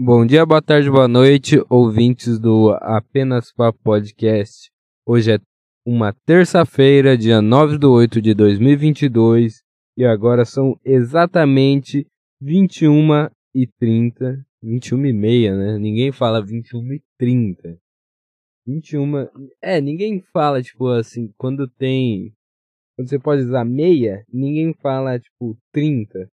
Bom dia, boa tarde, boa noite, ouvintes do Apenas Papo Podcast. Hoje é uma terça-feira, dia 9 de 8 de 2022, e agora são exatamente 21 e 30, 21 e meia, né? Ninguém fala 21 e 30. 21, é, ninguém fala, tipo assim, quando tem, quando você pode usar meia, ninguém fala, tipo, 30.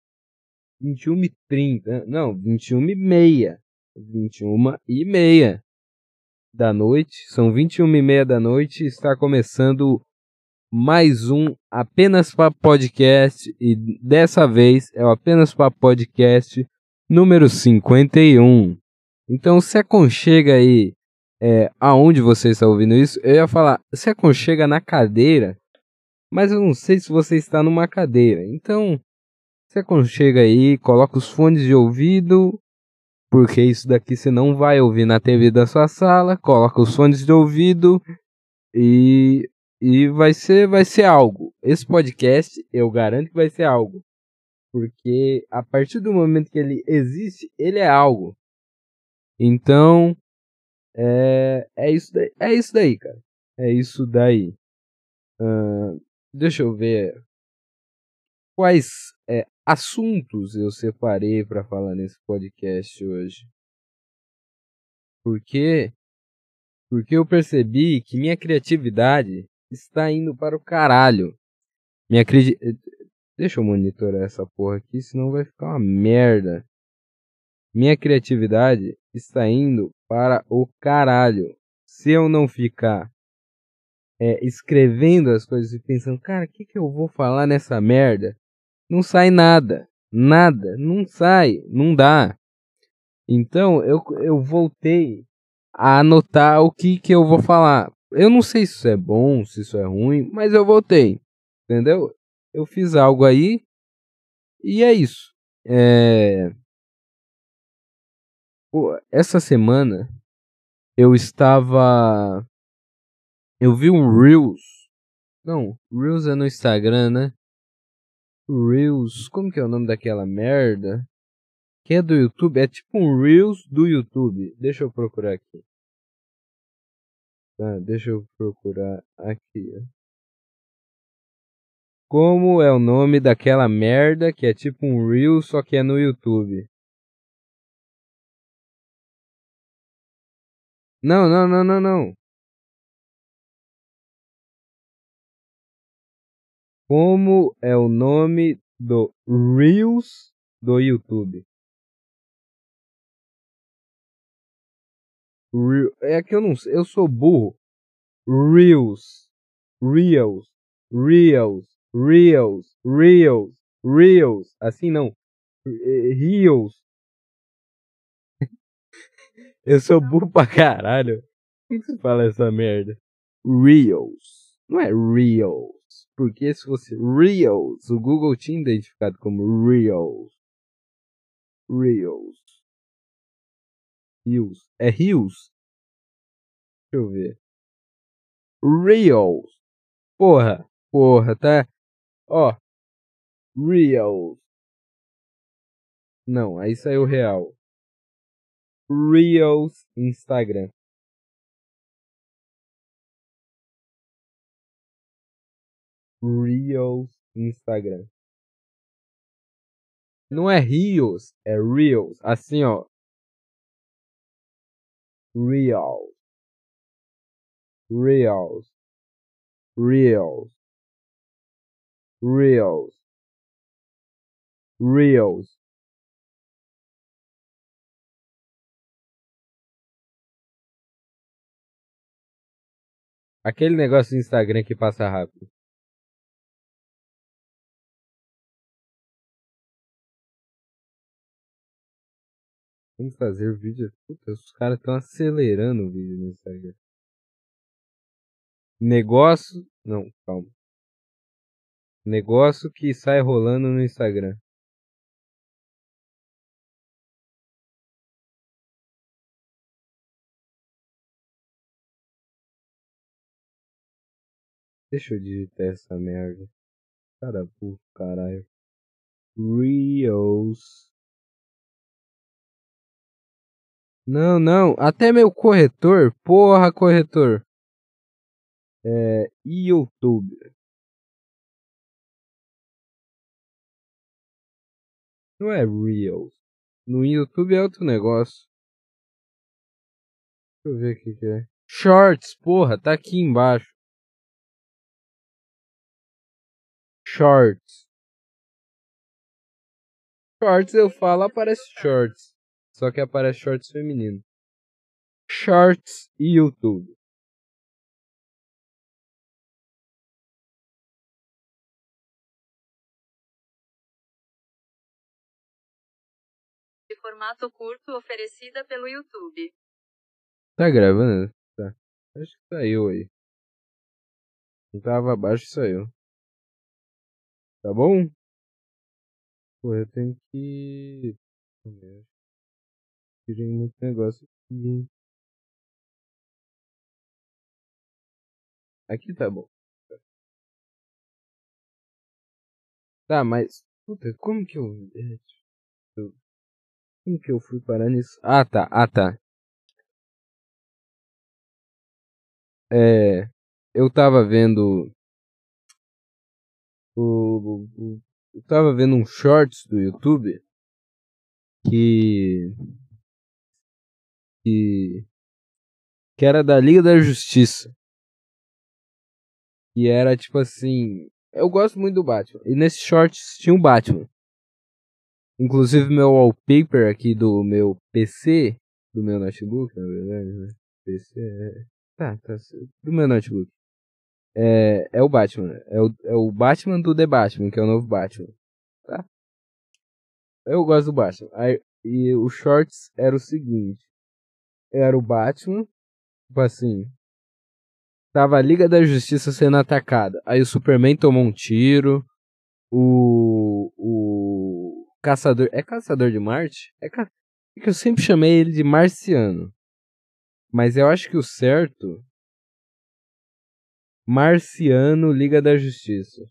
21 e 30, não, 21 e meia. 21 e meia da noite, são 21 e meia da noite, está começando mais um Apenas para Podcast e dessa vez é o Apenas para Podcast número 51. Então se aconchega aí é, aonde você está ouvindo isso, eu ia falar, se aconchega na cadeira, mas eu não sei se você está numa cadeira. Então se aconchega aí, coloca os fones de ouvido, porque isso daqui você não vai ouvir na TV da sua sala, coloca os fones de ouvido e, e vai ser vai ser algo. Esse podcast eu garanto que vai ser algo. Porque a partir do momento que ele existe, ele é algo. Então, é, é, isso, daí, é isso daí, cara. É isso daí. Uh, deixa eu ver quais assuntos eu separei para falar nesse podcast hoje. Porque porque eu percebi que minha criatividade está indo para o caralho. Minha cri... Deixa eu monitorar essa porra aqui, senão vai ficar uma merda. Minha criatividade está indo para o caralho. Se eu não ficar é, escrevendo as coisas e pensando, cara, o que, que eu vou falar nessa merda? Não sai nada. Nada, não sai, não dá. Então eu, eu voltei a anotar o que, que eu vou falar. Eu não sei se isso é bom, se isso é ruim, mas eu voltei. Entendeu? Eu fiz algo aí e é isso. É... Pô, essa semana eu estava. Eu vi um Reels. Não, Reels é no Instagram, né? Reels, como que é o nome daquela merda? Que é do YouTube, é tipo um Reels do YouTube. Deixa eu procurar aqui. Tá, deixa eu procurar aqui. Como é o nome daquela merda que é tipo um Reels, só que é no YouTube? Não, não, não, não, não. Como é o nome do Reels do YouTube? é que eu não sei, eu sou burro. Reels, Reels, Reels, Reels, Reels, Reels. Assim não. Reels. eu sou burro pra caralho. Como que se fala essa merda? Reels. Não é Reels. Porque se fosse Reels, o Google tinha identificado como Reels. Reels. Reels. É Reels? Deixa eu ver. Reels. Porra. Porra, tá? Ó. Reels. Não, aí saiu real. Reels Instagram. Reels Instagram. Não é Rios, é Reels. Assim, ó. Reels. Reels. Reels. Reels. Reels. Aquele negócio do Instagram que passa rápido. Como fazer vídeo? Puta, os caras estão acelerando o vídeo no Instagram. Negócio. Não, calma. Negócio que sai rolando no Instagram. Deixa eu digitar essa merda. Cara, por caralho. Reels. Não, não. Até meu corretor. Porra, corretor. É. YouTube. Não é Reels. No YouTube é outro negócio. Deixa eu ver o que é. Shorts, porra, tá aqui embaixo. Shorts. Shorts eu falo, aparece shorts. Só que aparece shorts feminino. Shorts e YouTube. De formato curto oferecida pelo YouTube. Tá gravando? Tá. Acho que saiu aí. Não tava abaixo e saiu. Tá bom? Pô, eu tenho que. Tirei muito negócio aqui? Aqui tá bom. Tá, mas. Puta, como que eu. Como que eu fui parar nisso? Ah, tá. Ah, tá. É. Eu tava vendo. O, o, eu tava vendo um shorts do YouTube que que que era da Liga da Justiça. E era tipo assim, eu gosto muito do Batman. E nesse shorts tinha um Batman. Inclusive meu wallpaper aqui do meu PC, do meu notebook, na verdade, né? PC é... Tá, tá, do meu notebook é, é o Batman. É o, é o Batman do The Batman, que é o novo Batman. Tá? Eu gosto do Batman. Aí, e o shorts era o seguinte. Era o Batman, tipo assim. Tava a Liga da Justiça sendo atacada. Aí o Superman tomou um tiro. O. O. Caçador. É Caçador de Marte? É, ca... é que eu sempre chamei ele de Marciano. Mas eu acho que o certo Marciano Liga da Justiça.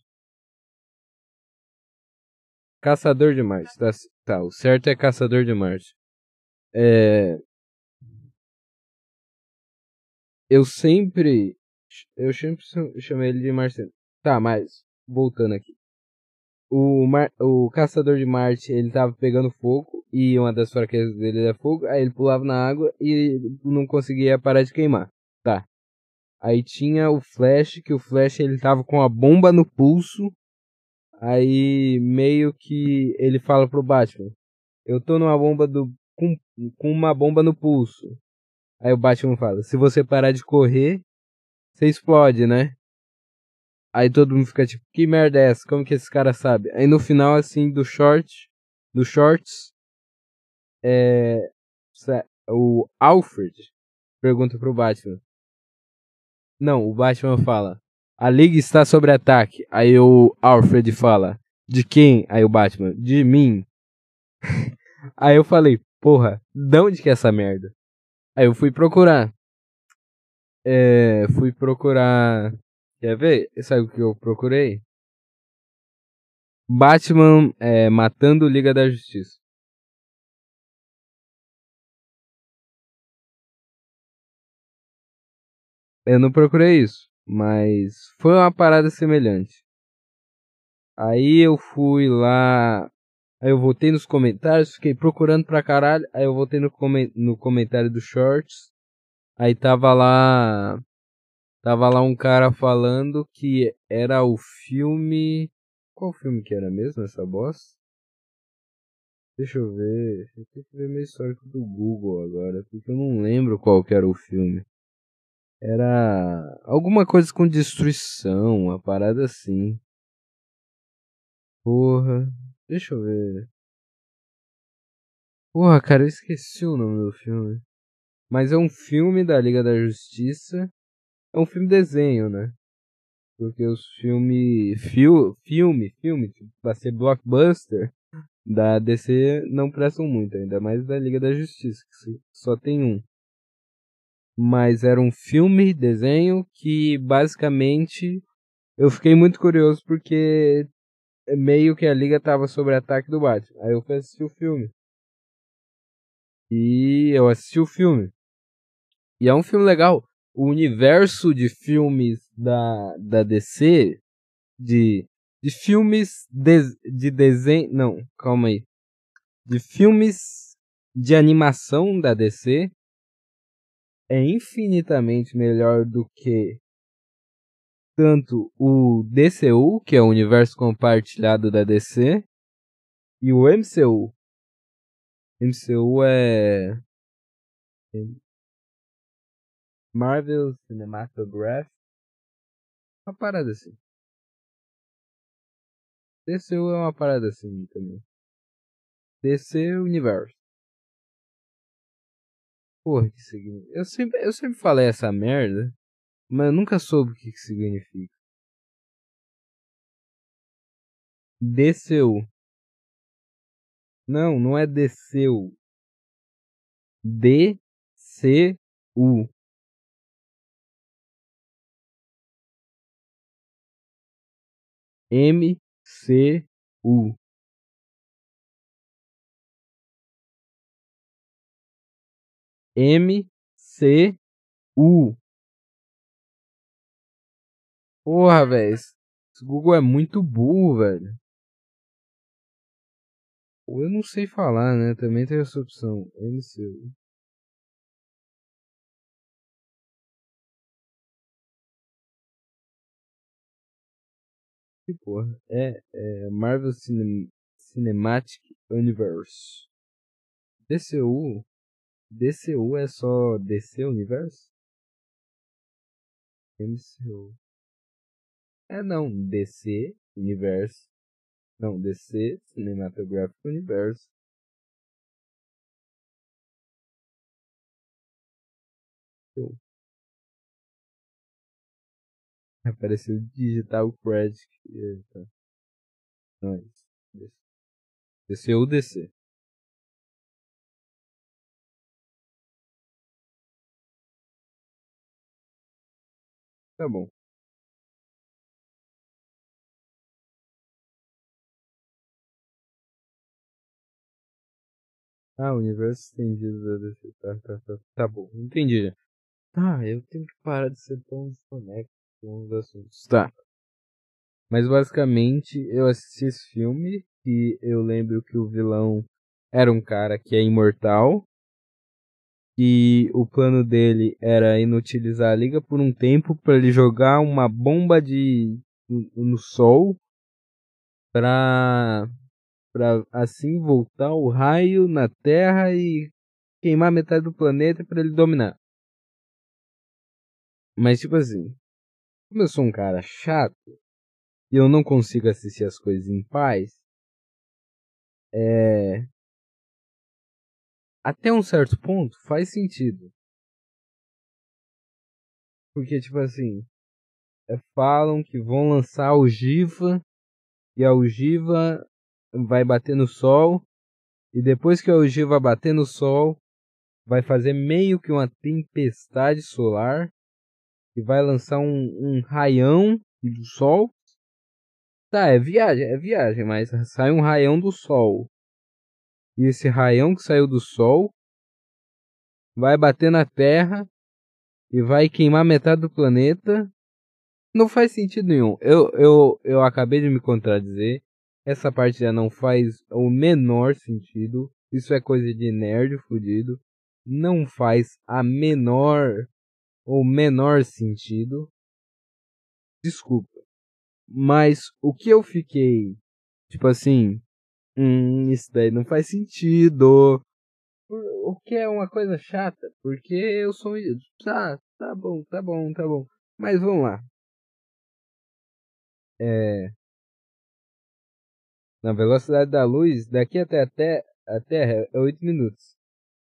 Caçador de Marte. Tá, tá, o certo é Caçador de Marte. É... Eu sempre. Eu sempre chamei ele de Marciano. Tá, mas. Voltando aqui. O, Mar... o Caçador de Marte, ele tava pegando fogo. E uma das fraquezas dele é fogo. Aí ele pulava na água e não conseguia parar de queimar. Tá. Aí tinha o Flash, que o Flash ele tava com a bomba no pulso. Aí meio que ele fala pro Batman: Eu tô numa bomba do. com, com uma bomba no pulso. Aí o Batman fala: Se você parar de correr, você explode, né? Aí todo mundo fica tipo: Que merda é essa? Como que esse cara sabe? Aí no final, assim, do short. Do shorts. É. O Alfred pergunta pro Batman: não, o Batman fala. A Liga está sob ataque. Aí o Alfred fala. De quem? Aí o Batman. De mim. Aí eu falei, porra, de onde que é essa merda? Aí eu fui procurar. É, fui procurar. Quer ver? Sabe o que eu procurei? Batman é, matando Liga da Justiça. Eu não procurei isso, mas foi uma parada semelhante. Aí eu fui lá, aí eu voltei nos comentários, fiquei procurando pra caralho, aí eu voltei no, coment no comentário do Shorts, aí tava lá, tava lá um cara falando que era o filme, qual filme que era mesmo essa bosta? Deixa eu ver, eu tenho que ver meu histórico do Google agora, porque eu não lembro qual que era o filme. Era alguma coisa com destruição, uma parada assim. Porra, deixa eu ver. Porra, cara, eu esqueci o nome do filme. Mas é um filme da Liga da Justiça. É um filme desenho, né? Porque os filmes. Fil, filme, filme, pra ser blockbuster da DC não prestam muito, ainda mais da Liga da Justiça, que só tem um mas era um filme, desenho, que basicamente eu fiquei muito curioso porque meio que a liga tava sob ataque do Batman. Aí eu fui assistir o filme. E eu assisti o filme. E é um filme legal. O universo de filmes da, da DC, de, de filmes de, de desenho. Não, calma aí. De filmes de animação da DC é infinitamente melhor do que tanto o DCU, que é o universo compartilhado da DC, e o MCU. MCU é Marvel Cinematograph. Uma parada assim. DCU é uma parada assim também. DC Universo. Porra, que significa. Eu sempre, eu sempre falei essa merda, mas eu nunca soube o que, que significa. Desceu. Não, não é desceu. D-C-U. M-C-U. M-C-U. Porra, velho. Esse Google é muito burro, velho. Eu não sei falar, né? Também tem essa opção. MCU. Que porra. É, é Marvel Cinem Cinematic Universe. DCU. DCU é só DC Universe? MCU. É não, DC Universe. Não, DC Cinematographic Universe. Show. Apareceu Digital Credit. Eita. Nice. DC ou DC? Tá bom. Ah, universo estendido da DC. Tá, tá, tá. Tá bom, entendi. Ah, eu tenho que parar de ser tão desconecto com os assuntos. Tá. Mas basicamente eu assisti esse filme e eu lembro que o vilão era um cara que é imortal. E o plano dele era inutilizar a liga por um tempo para ele jogar uma bomba de no, no sol para para assim voltar o raio na Terra e queimar metade do planeta para ele dominar. Mas tipo assim, como eu sou um cara chato e eu não consigo assistir as coisas em paz, é até um certo ponto faz sentido. Porque tipo assim, é, falam que vão lançar a ogiva e a ogiva vai bater no sol e depois que a ogiva bater no sol, vai fazer meio que uma tempestade solar e vai lançar um, um raião do sol. Tá, é viagem, é viagem, mas sai um raião do sol. E esse raião que saiu do sol vai bater na Terra e vai queimar metade do planeta. Não faz sentido nenhum. Eu, eu, eu acabei de me contradizer. Essa parte já não faz o menor sentido. Isso é coisa de nerd fudido. Não faz a menor ou menor sentido. Desculpa. Mas o que eu fiquei, tipo assim, hum, isso daí não faz sentido. O que é uma coisa chata, porque eu sou. Tá, tá bom, tá bom, tá bom. Mas vamos lá. É, na velocidade da luz, daqui até a, a Terra é 8 minutos.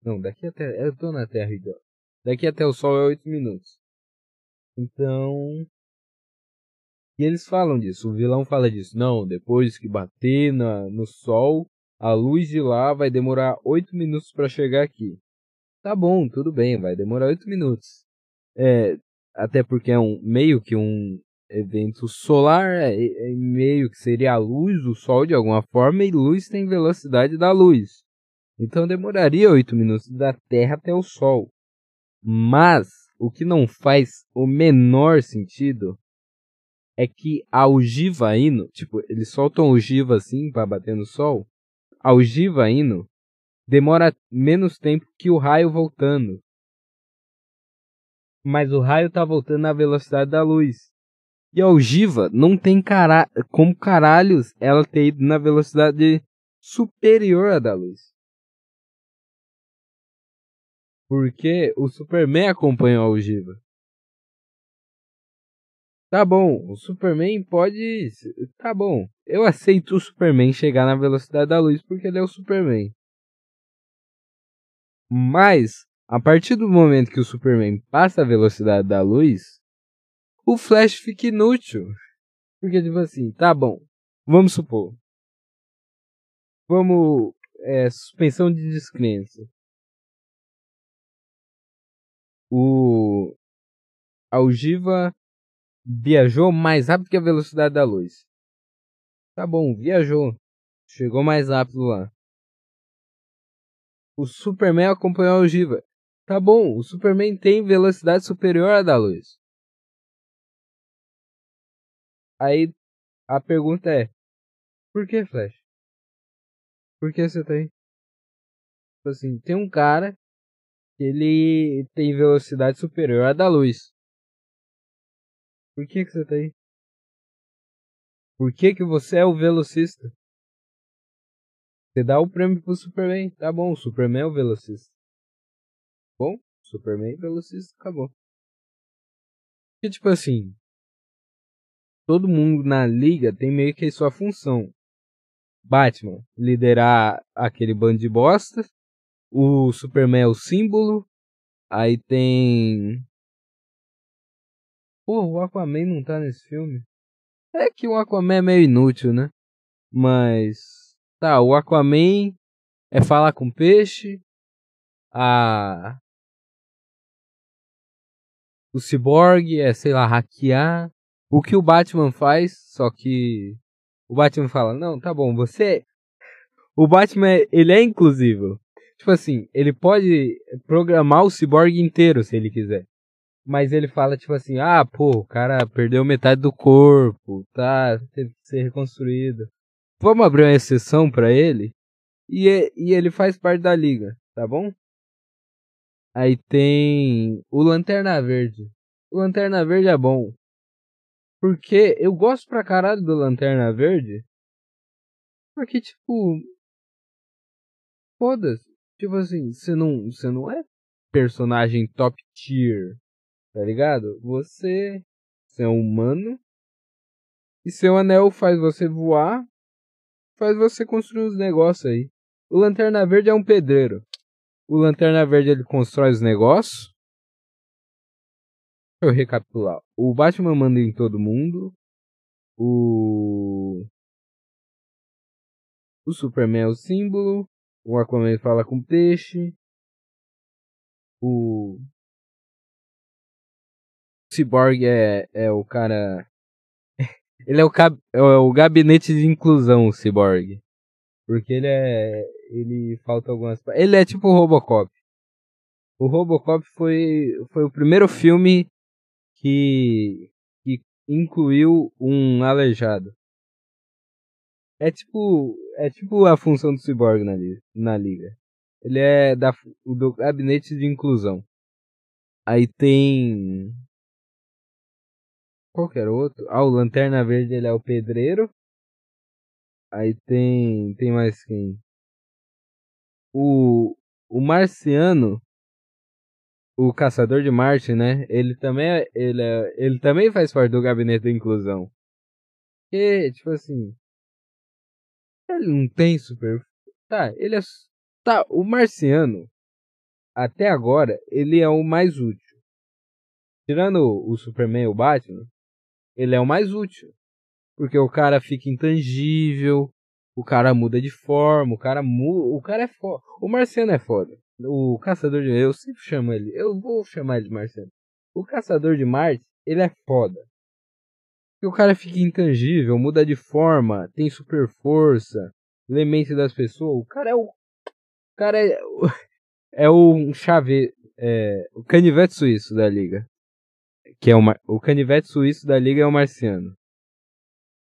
Não, daqui até. Eu tô na Terra igual. Daqui até o Sol é 8 minutos. Então. E eles falam disso, o vilão fala disso. Não, depois que bater na, no Sol, a luz de lá vai demorar 8 minutos para chegar aqui. Tá bom, tudo bem, vai demorar 8 minutos. É, até porque é um meio que um evento solar é, é, meio que seria a luz do sol de alguma forma e luz tem velocidade da luz. Então demoraria 8 minutos da Terra até o Sol. Mas o que não faz o menor sentido é que a ogiva indo, tipo, eles soltam ogiva assim para bater no Sol. A ogiva indo demora menos tempo que o raio voltando. Mas o raio tá voltando na velocidade da luz. E a ogiva não tem cara... como caralhos ela ter ido na velocidade superior à da luz. Porque o Superman acompanhou a ogiva. Tá bom, o Superman pode. Tá bom, eu aceito o Superman chegar na velocidade da luz porque ele é o Superman. Mas, a partir do momento que o Superman passa a velocidade da luz, o Flash fica inútil. Porque, tipo assim, tá bom, vamos supor. Vamos. É, suspensão de descrença. O. A ogiva viajou mais rápido que a velocidade da luz. Tá bom, viajou. Chegou mais rápido lá. O Superman acompanhou a ogiva. Tá bom, o Superman tem velocidade superior à da luz. Aí a pergunta é: Por que, Flash? Por que você tem? Tipo assim, tem um cara que ele tem velocidade superior à da luz. Por que que você tem? Por que que você é o velocista? Você dá o prêmio pro Superman. Tá bom, o Superman é o velocista. Bom, Superman é velocista, acabou. E tipo assim, todo mundo na liga tem meio que sua função. Batman, liderar aquele bando de bosta. O Superman é o símbolo. Aí tem. Pô, o Aquaman não tá nesse filme. É que o Aquaman é meio inútil, né? Mas. Tá, o Aquaman é falar com peixe. A. O Cyborg é, sei lá, hackear. O que o Batman faz, só que o Batman fala: "Não, tá bom, você O Batman, ele é inclusivo. Tipo assim, ele pode programar o Cyborg inteiro se ele quiser. Mas ele fala tipo assim: "Ah, pô, o cara perdeu metade do corpo, tá, teve que ser reconstruído. Vamos abrir uma exceção para ele?" E, e ele faz parte da liga, tá bom? Aí tem o Lanterna Verde. O Lanterna Verde é bom. Porque eu gosto pra caralho do Lanterna Verde. Porque, tipo. Foda-se. Tipo assim, você não, você não é personagem top tier. Tá ligado? Você, você é humano. E seu anel faz você voar. Faz você construir uns negócios aí. O Lanterna Verde é um pedreiro. O Lanterna Verde ele constrói os negócios. Eu recapitular. O Batman manda em todo mundo. O. O Superman é o símbolo. O Aquaman fala com peixe. O. Cyborg é, é o cara. ele é o, cab... é o gabinete de inclusão, o Cyborg. Porque ele é. Ele falta algumas. Ele é tipo o Robocop. O Robocop foi, foi o primeiro filme que, que incluiu um aleijado. É tipo, é tipo a função do Cyborg na, na liga. Ele é da, do gabinete de inclusão. Aí tem. Qualquer outro. Ah, o Lanterna Verde ele é o pedreiro. Aí tem. Tem mais quem? O. O Marciano o Caçador de Marte, né? Ele também, é, ele, é, ele também faz parte do gabinete da inclusão. E, tipo assim. Ele não tem super. Tá, ele é. Tá, o Marciano. Até agora, ele é o mais útil. Tirando o Superman e o Batman, ele é o mais útil. Porque o cara fica intangível, o cara muda de forma, o cara muda. O cara é foda. O Marciano é foda. O Caçador de Eu sempre chamo ele. Eu vou chamar ele de Marciano. O Caçador de Marte, ele é foda. O cara fica intangível, muda de forma, tem super força, lembre das pessoas. O cara é o. cara é, é o chave, é, o canivete suíço da liga. Que é o, o canivete suíço da liga é o marciano.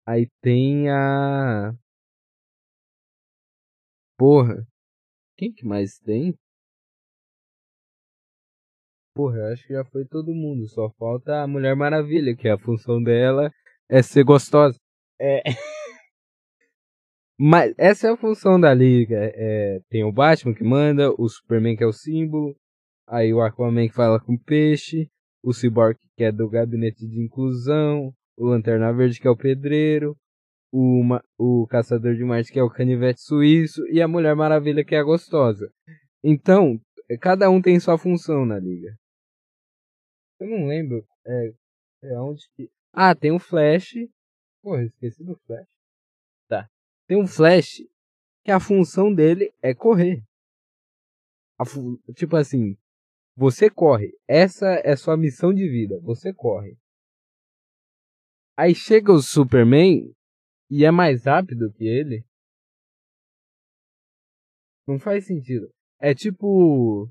Aí tem a. Porra. Quem que mais tem? Porra, eu acho que já foi todo mundo. Só falta a Mulher Maravilha, que a função dela é ser gostosa. É. Mas essa é a função da liga. É, tem o Batman que manda, o Superman que é o símbolo, aí o Aquaman que fala com o peixe, o Cyborg que é do gabinete de inclusão, o Lanterna Verde que é o pedreiro, o, o Caçador de Marte que é o canivete suíço e a Mulher Maravilha que é a gostosa. Então, cada um tem sua função na liga. Eu não lembro é, é onde que... Ah, tem o Flash. Porra, esqueci do Flash. Tá. Tem um Flash que a função dele é correr. Fu... Tipo assim, você corre. Essa é sua missão de vida. Você corre. Aí chega o Superman e é mais rápido que ele. Não faz sentido. É tipo.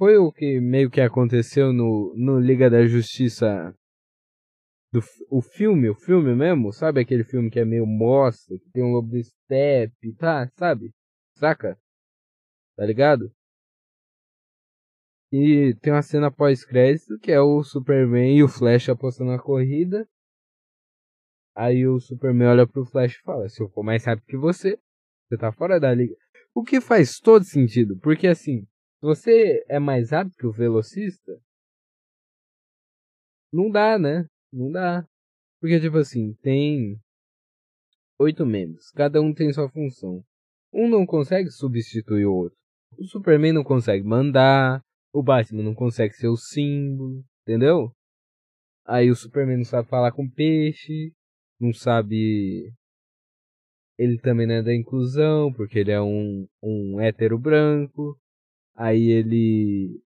Foi o que meio que aconteceu no, no Liga da Justiça. Do, o filme, o filme mesmo, sabe aquele filme que é meio mostra, que tem um lobo do step, tá? Sabe? Saca? Tá ligado? E tem uma cena pós-crédito que é o Superman e o Flash apostando na corrida. Aí o Superman olha pro Flash e fala: Se eu for mais rápido que você, você tá fora da liga. O que faz todo sentido, porque assim, você é mais rápido que o velocista, não dá, né? Não dá. Porque, tipo assim, tem oito membros, cada um tem sua função. Um não consegue substituir o outro. O Superman não consegue mandar, o Batman não consegue ser o símbolo, entendeu? Aí o Superman não sabe falar com peixe, não sabe. Ele também não é da inclusão, porque ele é um, um hétero branco. Aí ele.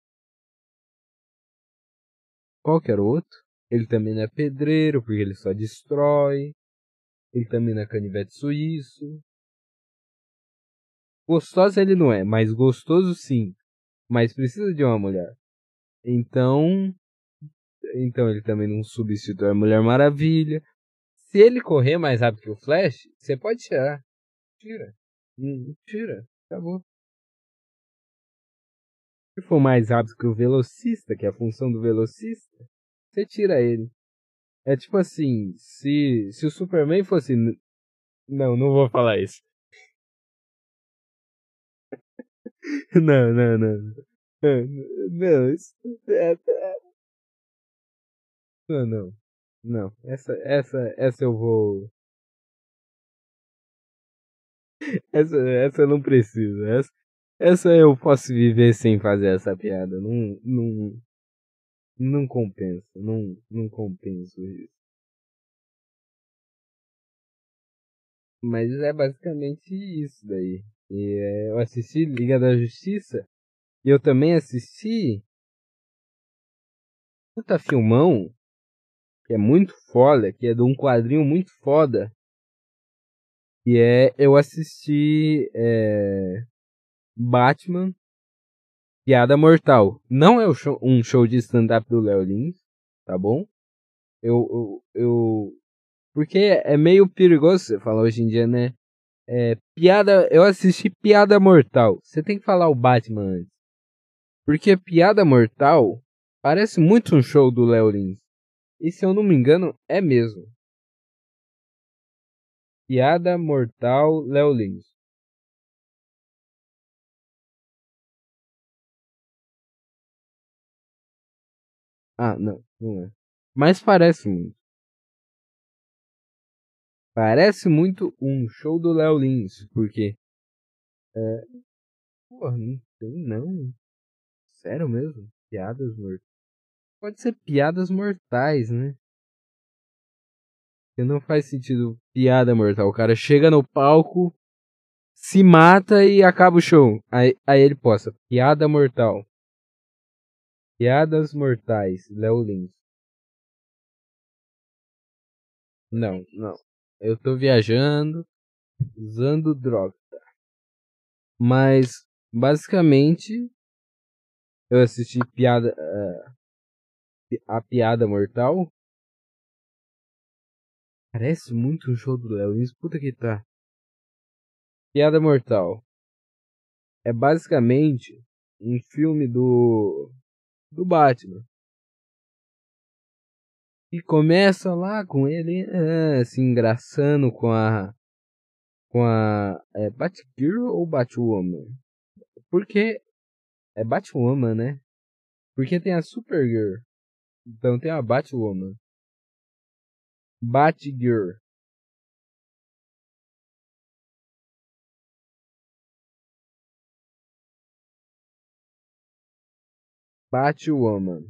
Qual que era o outro? Ele também não é pedreiro, porque ele só destrói. Ele também não é canivete suíço. Gostoso ele não é, mas gostoso sim mas precisa de uma mulher. Então, então ele também não substitui a Mulher Maravilha. Se ele correr mais rápido que o Flash, você pode tirar. Tira. Hum, tira. Acabou. Se for mais rápido que o velocista, que é a função do velocista, você tira ele. É tipo assim, se, se o Superman fosse. Não, não vou falar isso. não, não, não. Não, isso. É, é... Não, não. Não. Essa, essa, essa eu vou. Essa, essa eu não preciso. Essa, essa eu posso viver sem fazer essa piada. Não, não, não compensa. Não, não compensa isso. Mas é basicamente isso daí. E é, eu assisti Liga da Justiça. E eu também assisti. Puta filmão. Que é muito foda. Que é de um quadrinho muito foda. E é. Eu assisti. É, Batman. Piada Mortal. Não é um show de stand-up do Léo Lins. Tá bom? Eu, eu, eu. Porque é meio perigoso você falar hoje em dia, né? É, piada. Eu assisti Piada Mortal. Você tem que falar o Batman antes. Porque Piada Mortal parece muito um show do Léo Lins. E se eu não me engano, é mesmo. Piada Mortal Léo Lins. Ah, não, não é. Mas parece muito. Parece muito um show do Léo Lins, porque. É. Porra, não tem não. Sério mesmo? Piadas mortais. Pode ser piadas mortais, né? Porque não faz sentido piada mortal. O cara chega no palco, se mata e acaba o show. Aí, aí ele posta piada mortal. Piadas mortais, Léo Lins. Não, não. Eu tô viajando usando droga. Mas basicamente eu assisti piada uh, a piada mortal. Parece muito um show do Léo Lins, puta que tá. Piada mortal. É basicamente um filme do do Batman. E começa lá com ele é, se engraçando com a. Com a. É Batgirl ou Batwoman? Porque. É Batwoman, né? Porque tem a Supergirl. Então tem a Batwoman. Batgirl. Batwoman.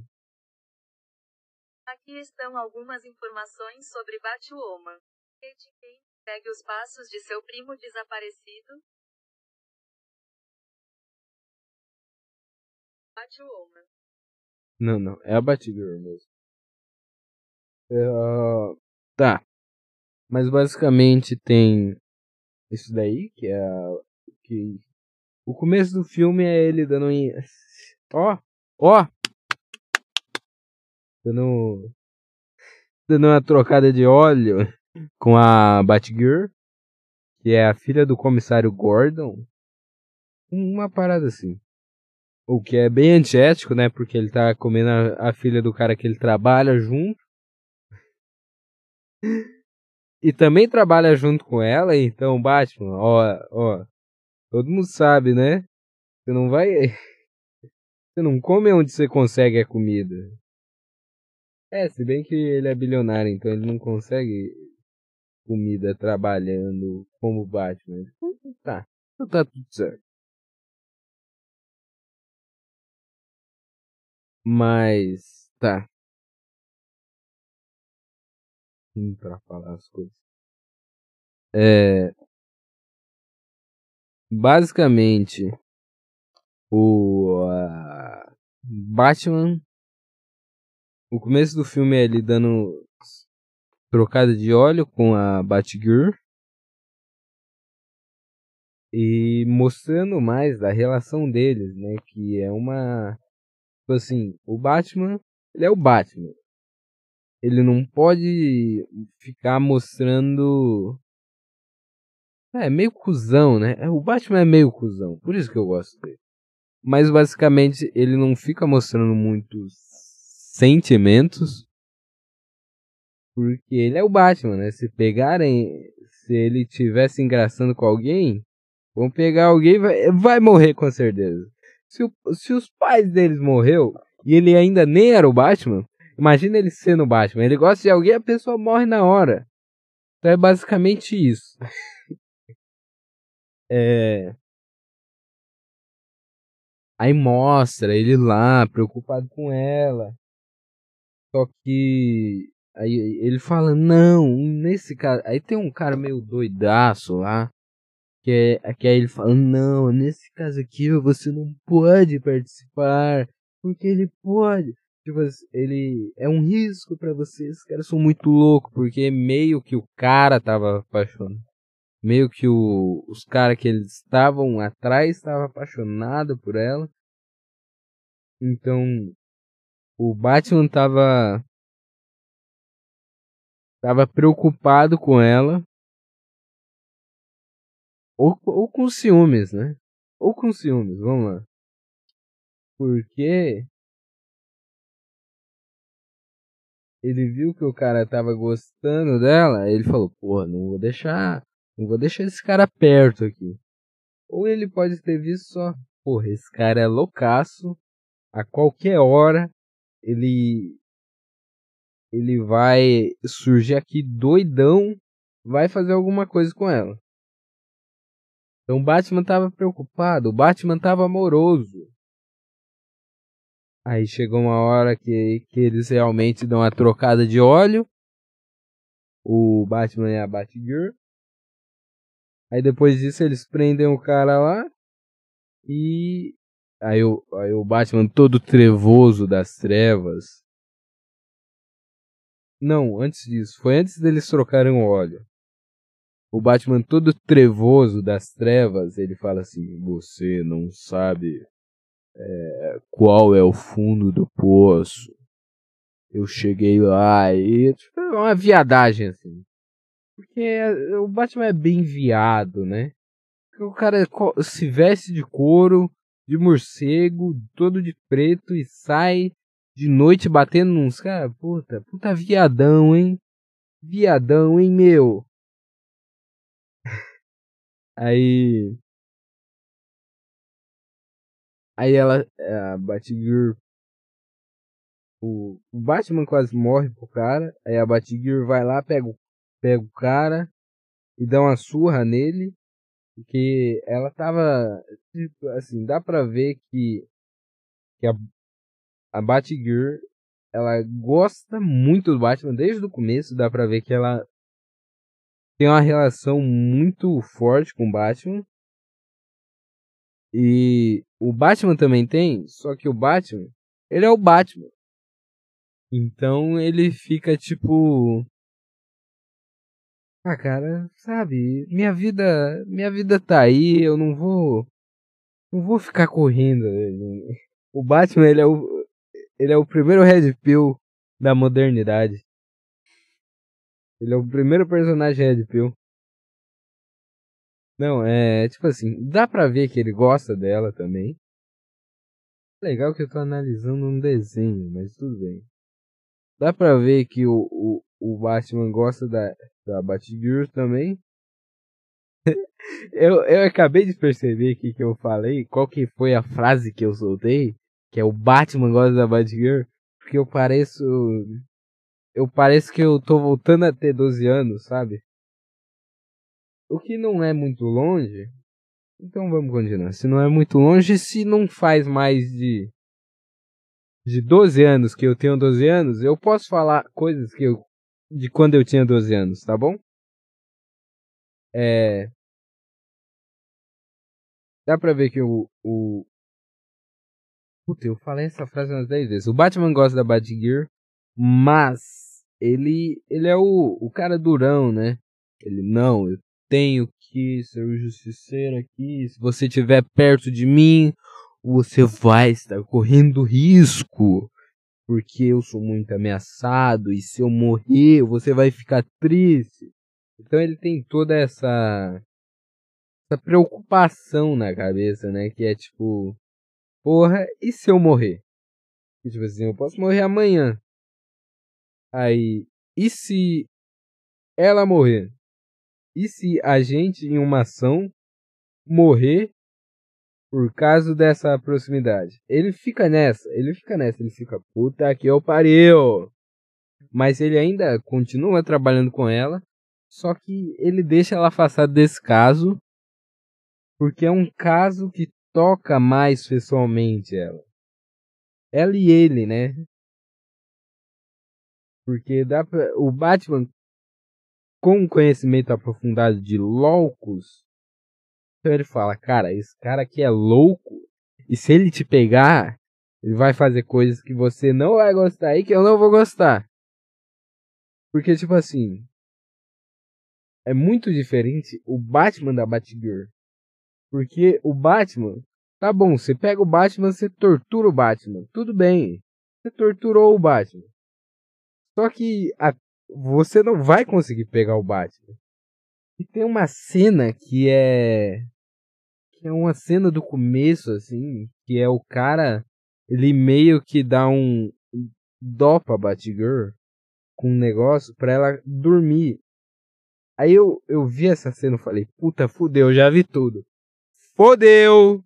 Aqui estão algumas informações sobre Batwoman. Kate Kane segue os passos de seu primo desaparecido. Batwoman. Não, não. É a Batgirl mesmo. Uh, tá. Mas basicamente tem isso daí, que é que o começo do filme é ele dando ó, ó, dando dando uma trocada de óleo com a Batgirl, que é a filha do comissário Gordon. Uma parada assim. O que é bem antiético, né? Porque ele tá comendo a, a filha do cara que ele trabalha junto. e também trabalha junto com ela, então Batman, ó, ó. Todo mundo sabe, né? Você não vai. Você não come onde você consegue a comida. É, se bem que ele é bilionário, então ele não consegue comida trabalhando como Batman. Tá, então tá tudo certo. Mas tá. Hum, pra falar as coisas. É. Basicamente, o Batman. O começo do filme é ele dando trocada de óleo com a Batgirl e mostrando mais da relação deles, né? Que é uma Tipo assim, o Batman, ele é o Batman. Ele não pode ficar mostrando. É, meio cuzão, né? É, o Batman é meio cuzão, por isso que eu gosto dele. Mas basicamente ele não fica mostrando muitos sentimentos. Porque ele é o Batman, né? Se pegarem. Se ele tivesse engraçando com alguém, vão pegar alguém vai, vai morrer com certeza. Se, o, se os pais deles morreu e ele ainda nem era o Batman, imagina ele sendo o Batman. Ele gosta de alguém, a pessoa morre na hora. Então é basicamente isso. é... Aí mostra ele lá, preocupado com ela. Só que aí ele fala, não, nesse caso. Aí tem um cara meio doidaço lá. Que é, que aí ele fala, não, nesse caso aqui você não pode participar, porque ele pode. Tipo, ele é um risco para vocês, os caras são muito loucos, porque meio que o cara tava apaixonado. Meio que o, os caras que eles estavam atrás estavam apaixonados por ela. Então, o Batman tava tava preocupado com ela ou, ou com ciúmes, né? Ou com ciúmes, vamos lá. Porque ele viu que o cara tava gostando dela, ele falou, porra, não vou deixar, não vou deixar esse cara perto aqui. Ou ele pode ter visto só, porra, esse cara é loucaço, a qualquer hora ele ele vai surgir aqui doidão, vai fazer alguma coisa com ela. Então o Batman estava preocupado, o Batman estava amoroso. Aí chegou uma hora que, que eles realmente dão a trocada de óleo. O Batman e a Batgirl. Aí depois disso eles prendem o cara lá. E aí o, aí o Batman todo trevoso das trevas. Não, antes disso. Foi antes deles trocarem o óleo. o Batman todo trevoso das trevas, ele fala assim: Você não sabe é, qual é o fundo do poço. Eu cheguei lá e. Tipo, é uma viadagem, assim. Porque o Batman é bem viado, né? O cara se veste de couro, de morcego, todo de preto e sai de noite batendo nos caras. Puta, puta viadão, hein? Viadão, hein, meu? Aí. Aí ela. A Batgirl. O, o Batman quase morre pro cara. Aí a Batgirl vai lá, pega, pega o cara e dá uma surra nele. Porque ela tava. Tipo, assim, dá pra ver que. Que a, a Batgirl. Ela gosta muito do Batman desde o começo. Dá pra ver que ela tem uma relação muito forte com o Batman. E o Batman também tem, só que o Batman, ele é o Batman. Então ele fica tipo Ah, cara, sabe, minha vida, minha vida tá aí, eu não vou não vou ficar correndo. O Batman, ele é o ele é o primeiro Red Pill da modernidade. Ele é o primeiro personagem Red Pill. Não, é tipo assim, dá pra ver que ele gosta dela também. Legal que eu tô analisando um desenho, mas tudo bem. Dá pra ver que o, o, o Batman gosta da, da Batgirl também. eu, eu acabei de perceber aqui que eu falei, qual que foi a frase que eu soltei, que é o Batman gosta da Batgirl, porque eu pareço eu pareço que eu tô voltando a ter 12 anos, sabe? O que não é muito longe. Então vamos continuar. Se não é muito longe, se não faz mais de de 12 anos que eu tenho 12 anos, eu posso falar coisas que eu de quando eu tinha 12 anos, tá bom? É Dá pra ver que o, o... Puta, eu falei essa frase umas 10 vezes. O Batman gosta da Batgear, mas ele, ele é o, o cara durão, né? Ele, não, eu tenho que ser o justiceiro aqui. Se você estiver perto de mim, você vai estar correndo risco. Porque eu sou muito ameaçado. E se eu morrer, você vai ficar triste. Então ele tem toda essa, essa preocupação na cabeça, né? Que é tipo, porra, e se eu morrer? E, tipo assim, eu posso morrer amanhã. Aí, e se ela morrer? E se a gente em uma ação morrer por causa dessa proximidade? Ele fica nessa, ele fica nessa, ele fica puta que eu pariu. Mas ele ainda continua trabalhando com ela, só que ele deixa ela afastada desse caso porque é um caso que toca mais pessoalmente ela. Ela e ele, né? Porque dá pra, o Batman, com conhecimento aprofundado de loucos, então ele fala, cara, esse cara aqui é louco, e se ele te pegar, ele vai fazer coisas que você não vai gostar e que eu não vou gostar. Porque, tipo assim, é muito diferente o Batman da Batgirl. Porque o Batman, tá bom, você pega o Batman, você tortura o Batman, tudo bem. Você torturou o Batman. Só que a, você não vai conseguir pegar o Batman. E tem uma cena que é. É uma cena do começo, assim. Que é o cara. Ele meio que dá um. Dó pra Batgirl. Com um negócio pra ela dormir. Aí eu, eu vi essa cena e falei: Puta, fudeu, já vi tudo. Fodeu!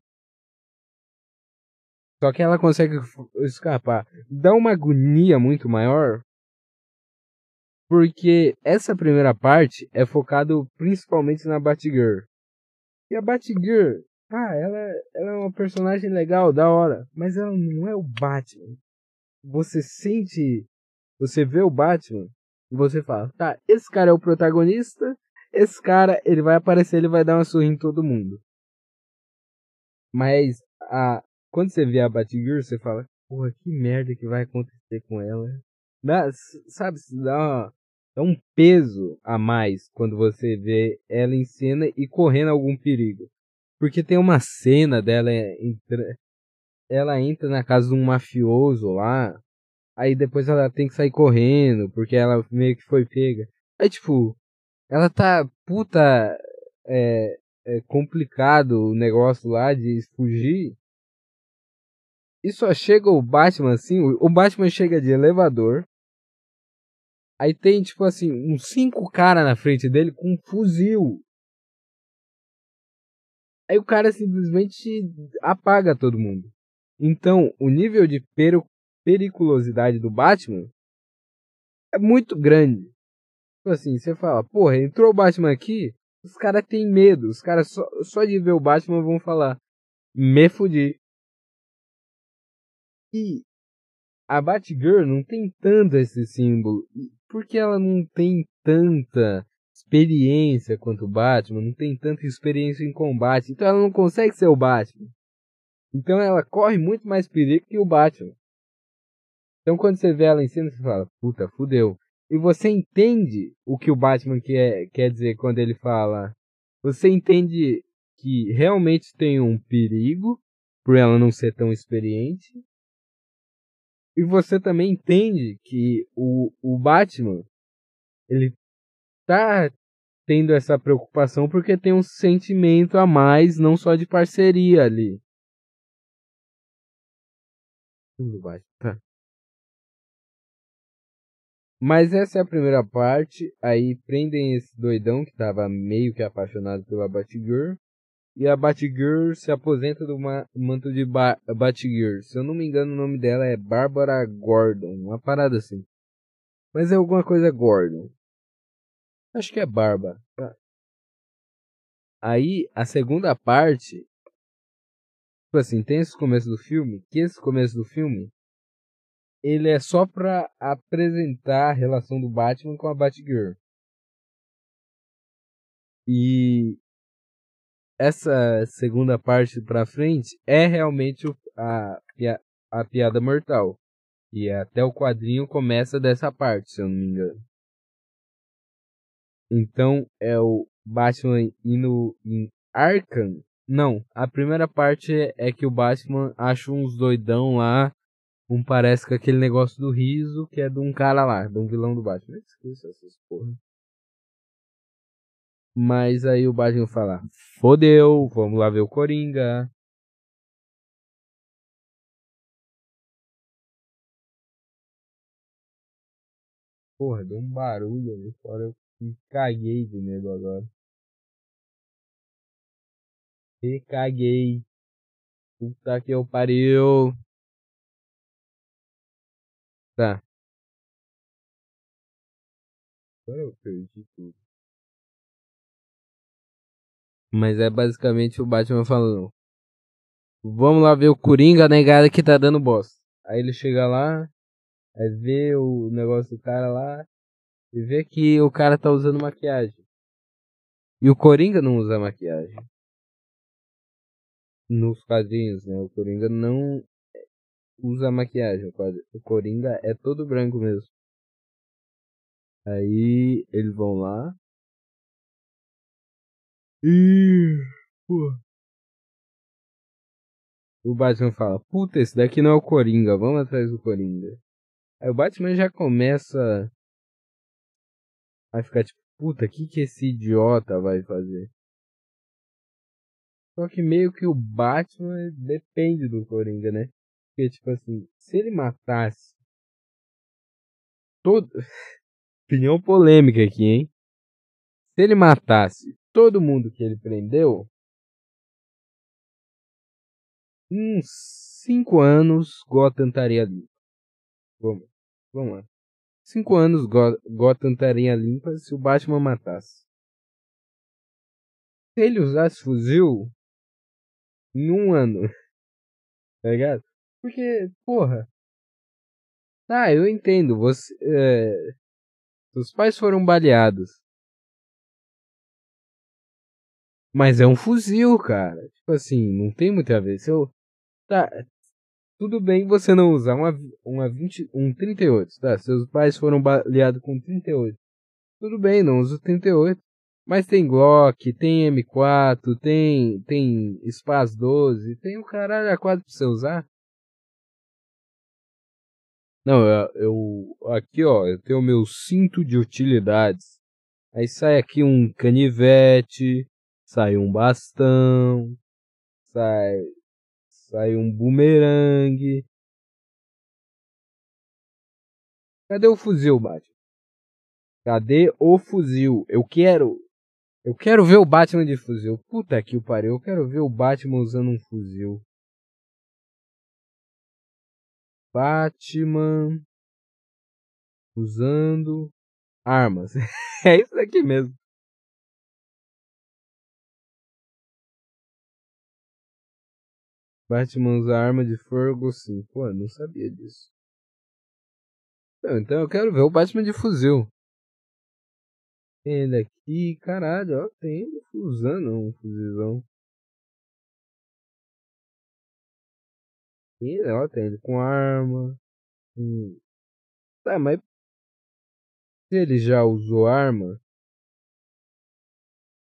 Só que ela consegue escapar. Dá uma agonia muito maior porque essa primeira parte é focado principalmente na Batgirl. E a Batgirl, ah, ela, ela é uma personagem legal, da hora, mas ela não é o Batman. Você sente, você vê o Batman e você fala, tá, esse cara é o protagonista, esse cara, ele vai aparecer, ele vai dar uma sorrinha em todo mundo. Mas a, quando você vê a Batgirl, você fala, porra, que merda que vai acontecer com ela. Dá, sabe, dá uma, dá um peso a mais quando você vê ela em cena e correndo algum perigo. Porque tem uma cena dela entra, ela entra na casa de um mafioso lá, aí depois ela tem que sair correndo, porque ela meio que foi pega. Aí tipo, ela tá puta é, é complicado o negócio lá de fugir. E só chega o Batman assim, o Batman chega de elevador. Aí tem tipo assim, uns cinco caras na frente dele com um fuzil. Aí o cara simplesmente apaga todo mundo. Então, o nível de periculosidade do Batman é muito grande. Tipo assim, você fala, porra, entrou o Batman aqui, os caras têm medo. Os caras só, só de ver o Batman vão falar, me fudi. E a Batgirl não tem tanto esse símbolo. Porque ela não tem tanta experiência quanto o Batman, não tem tanta experiência em combate. Então ela não consegue ser o Batman. Então ela corre muito mais perigo que o Batman. Então quando você vê ela em cena, você fala, puta, fudeu. E você entende o que o Batman quer, quer dizer quando ele fala. Você entende que realmente tem um perigo por ela não ser tão experiente. E você também entende que o, o Batman ele tá tendo essa preocupação porque tem um sentimento a mais, não só de parceria ali. Tá. Mas essa é a primeira parte. Aí prendem esse doidão que tava meio que apaixonado pela Batgirl. E a Batgirl se aposenta do manto de ba Batgirl. Se eu não me engano, o nome dela é Bárbara Gordon. Uma parada assim. Mas é alguma coisa Gordon. Acho que é Barba. Aí, a segunda parte. Tipo assim, tem esse começo do filme. Que esse começo do filme. Ele é só pra apresentar a relação do Batman com a Batgirl. E essa segunda parte pra frente é realmente a, a piada mortal. E até o quadrinho começa dessa parte, se eu não me engano. Então é o Batman indo em Arkham. Não, a primeira parte é que o Batman acha uns doidão lá. Um parece com aquele negócio do riso, que é de um cara lá, de um vilão do Batman. Esqueça essas porra. Mas aí o Batman fala: Fodeu, vamos lá ver o Coringa. Porra, deu um barulho ali fora. Eu me caguei de medo agora. Me caguei. Puta que eu pariu. Tá. Agora eu perdi tudo. Mas é basicamente o Batman falando. Vamos lá ver o Coringa negada que tá dando bosta. Aí ele chega lá, aí vê o negócio do cara lá, e vê que o cara tá usando maquiagem. E o Coringa não usa maquiagem. Nos quadrinhos, né? O Coringa não usa maquiagem. O Coringa é todo branco mesmo. Aí eles vão lá. E. Pô. O Batman fala: Puta, esse daqui não é o Coringa, vamos atrás do Coringa. Aí o Batman já começa Vai ficar tipo, puta, o que, que esse idiota vai fazer? Só que meio que o Batman depende do Coringa, né? Porque, tipo assim, se ele matasse todo. Opinião polêmica aqui, hein? Se ele matasse todo mundo que ele prendeu, uns 5 anos Gotham estaria limpo. Vamos, vamos lá. Cinco anos Gotham estaria limpa se o Batman matasse. Se ele usasse fuzil, em um ano. Tá ligado? Porque, porra. Ah, eu entendo. Você. É, os pais foram baleados. Mas é um fuzil, cara. Tipo assim, não tem muito a ver. Se eu. Tá, tudo bem você não usar uma, uma 20, um 38, tá? Seus pais foram baleados com 38. Tudo bem, não uso 38. Mas tem Glock, tem M4, tem, tem Spaz 12, tem o caralho a 4 pra você usar. Não, eu, eu, aqui ó, eu tenho o meu cinto de utilidades. Aí sai aqui um canivete, sai um bastão, sai, sai um bumerangue. Cadê o fuzil, Batman? Cadê o fuzil? Eu quero eu quero ver o Batman de fuzil. Puta que pariu. Eu quero ver o Batman usando um fuzil. Batman usando armas. é isso aqui mesmo. Batman usa arma de fogo sim. Pô, não sabia disso. Então eu quero ver o Batman de fuzil. Tem ele aqui, caralho, ó, tem ele usando um fuzilzão. E, ó, tem ele com arma. Hum. Tá, mas se ele já usou arma,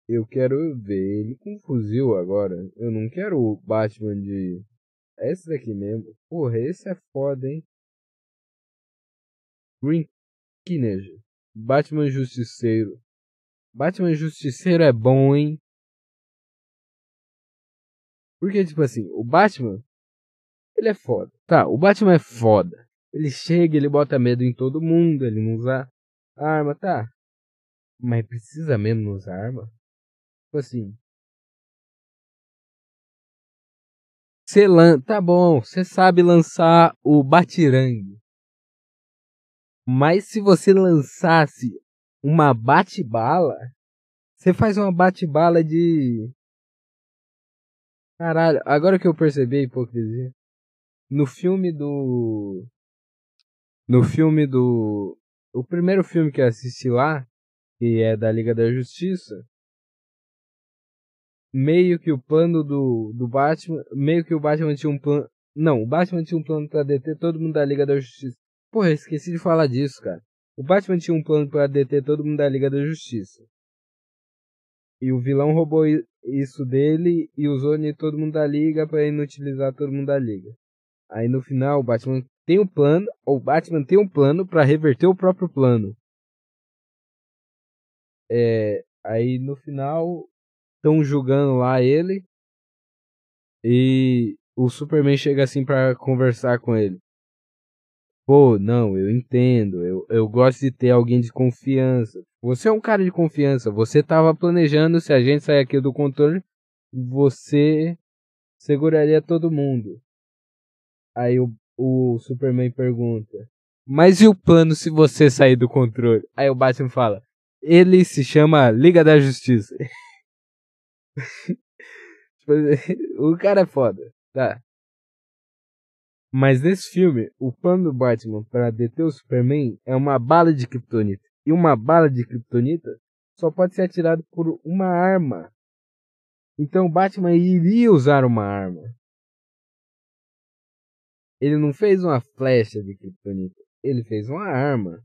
eu quero ver ele com fuzil agora. Eu não quero o Batman de. Esse daqui mesmo. Porra, esse é foda, hein? Green Kinege. Batman Justiceiro. Batman Justiceiro é bom, hein? Porque, tipo assim, o Batman, ele é foda. Tá, o Batman é foda. Ele chega, ele bota medo em todo mundo, ele não usa arma, tá. Mas precisa mesmo usar arma? Tipo assim. Você lan... Tá bom, você sabe lançar o Batirangue. Mas se você lançasse uma bate-bala. Você faz uma bate-bala de. Caralho, agora que eu percebi a hipocrisia. No filme do. No filme do. O primeiro filme que eu assisti lá, que é da Liga da Justiça. Meio que o plano do, do Batman. Meio que o Batman tinha um plano. Não, o Batman tinha um plano pra deter todo mundo da Liga da Justiça. Porra, esqueci de falar disso, cara. O Batman tinha um plano para deter todo mundo da Liga da Justiça. E o vilão roubou isso dele e usou em todo mundo da Liga para inutilizar todo mundo da Liga. Aí no final o Batman tem um plano, ou o Batman tem um plano para reverter o próprio plano. É, aí no final estão julgando lá ele e o Superman chega assim para conversar com ele. Pô, não, eu entendo. Eu, eu gosto de ter alguém de confiança. Você é um cara de confiança. Você tava planejando, se a gente sair aqui do controle, você seguraria todo mundo. Aí o, o Superman pergunta: Mas e o plano se você sair do controle? Aí o Batman fala: Ele se chama Liga da Justiça. Tipo, o cara é foda. Tá. Mas nesse filme, o plano do Batman para deter o Superman é uma bala de kryptonita. E uma bala de kryptonita só pode ser atirada por uma arma. Então o Batman iria usar uma arma. Ele não fez uma flecha de kryptonita, ele fez uma arma.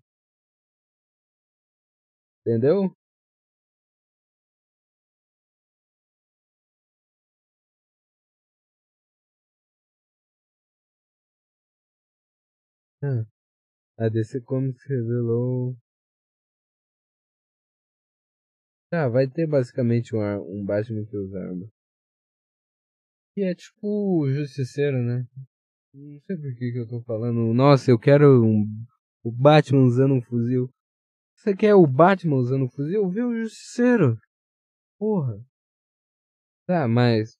Entendeu? Ah, a DC Comics revelou. Tá, vai ter basicamente um, um Batman que usa arma. E é tipo o Justiceiro, né? Não sei por que, que eu tô falando. Nossa, eu quero um, o Batman usando um fuzil. Você quer o Batman usando um fuzil? Vê o Justiceiro. Porra. Tá, mas.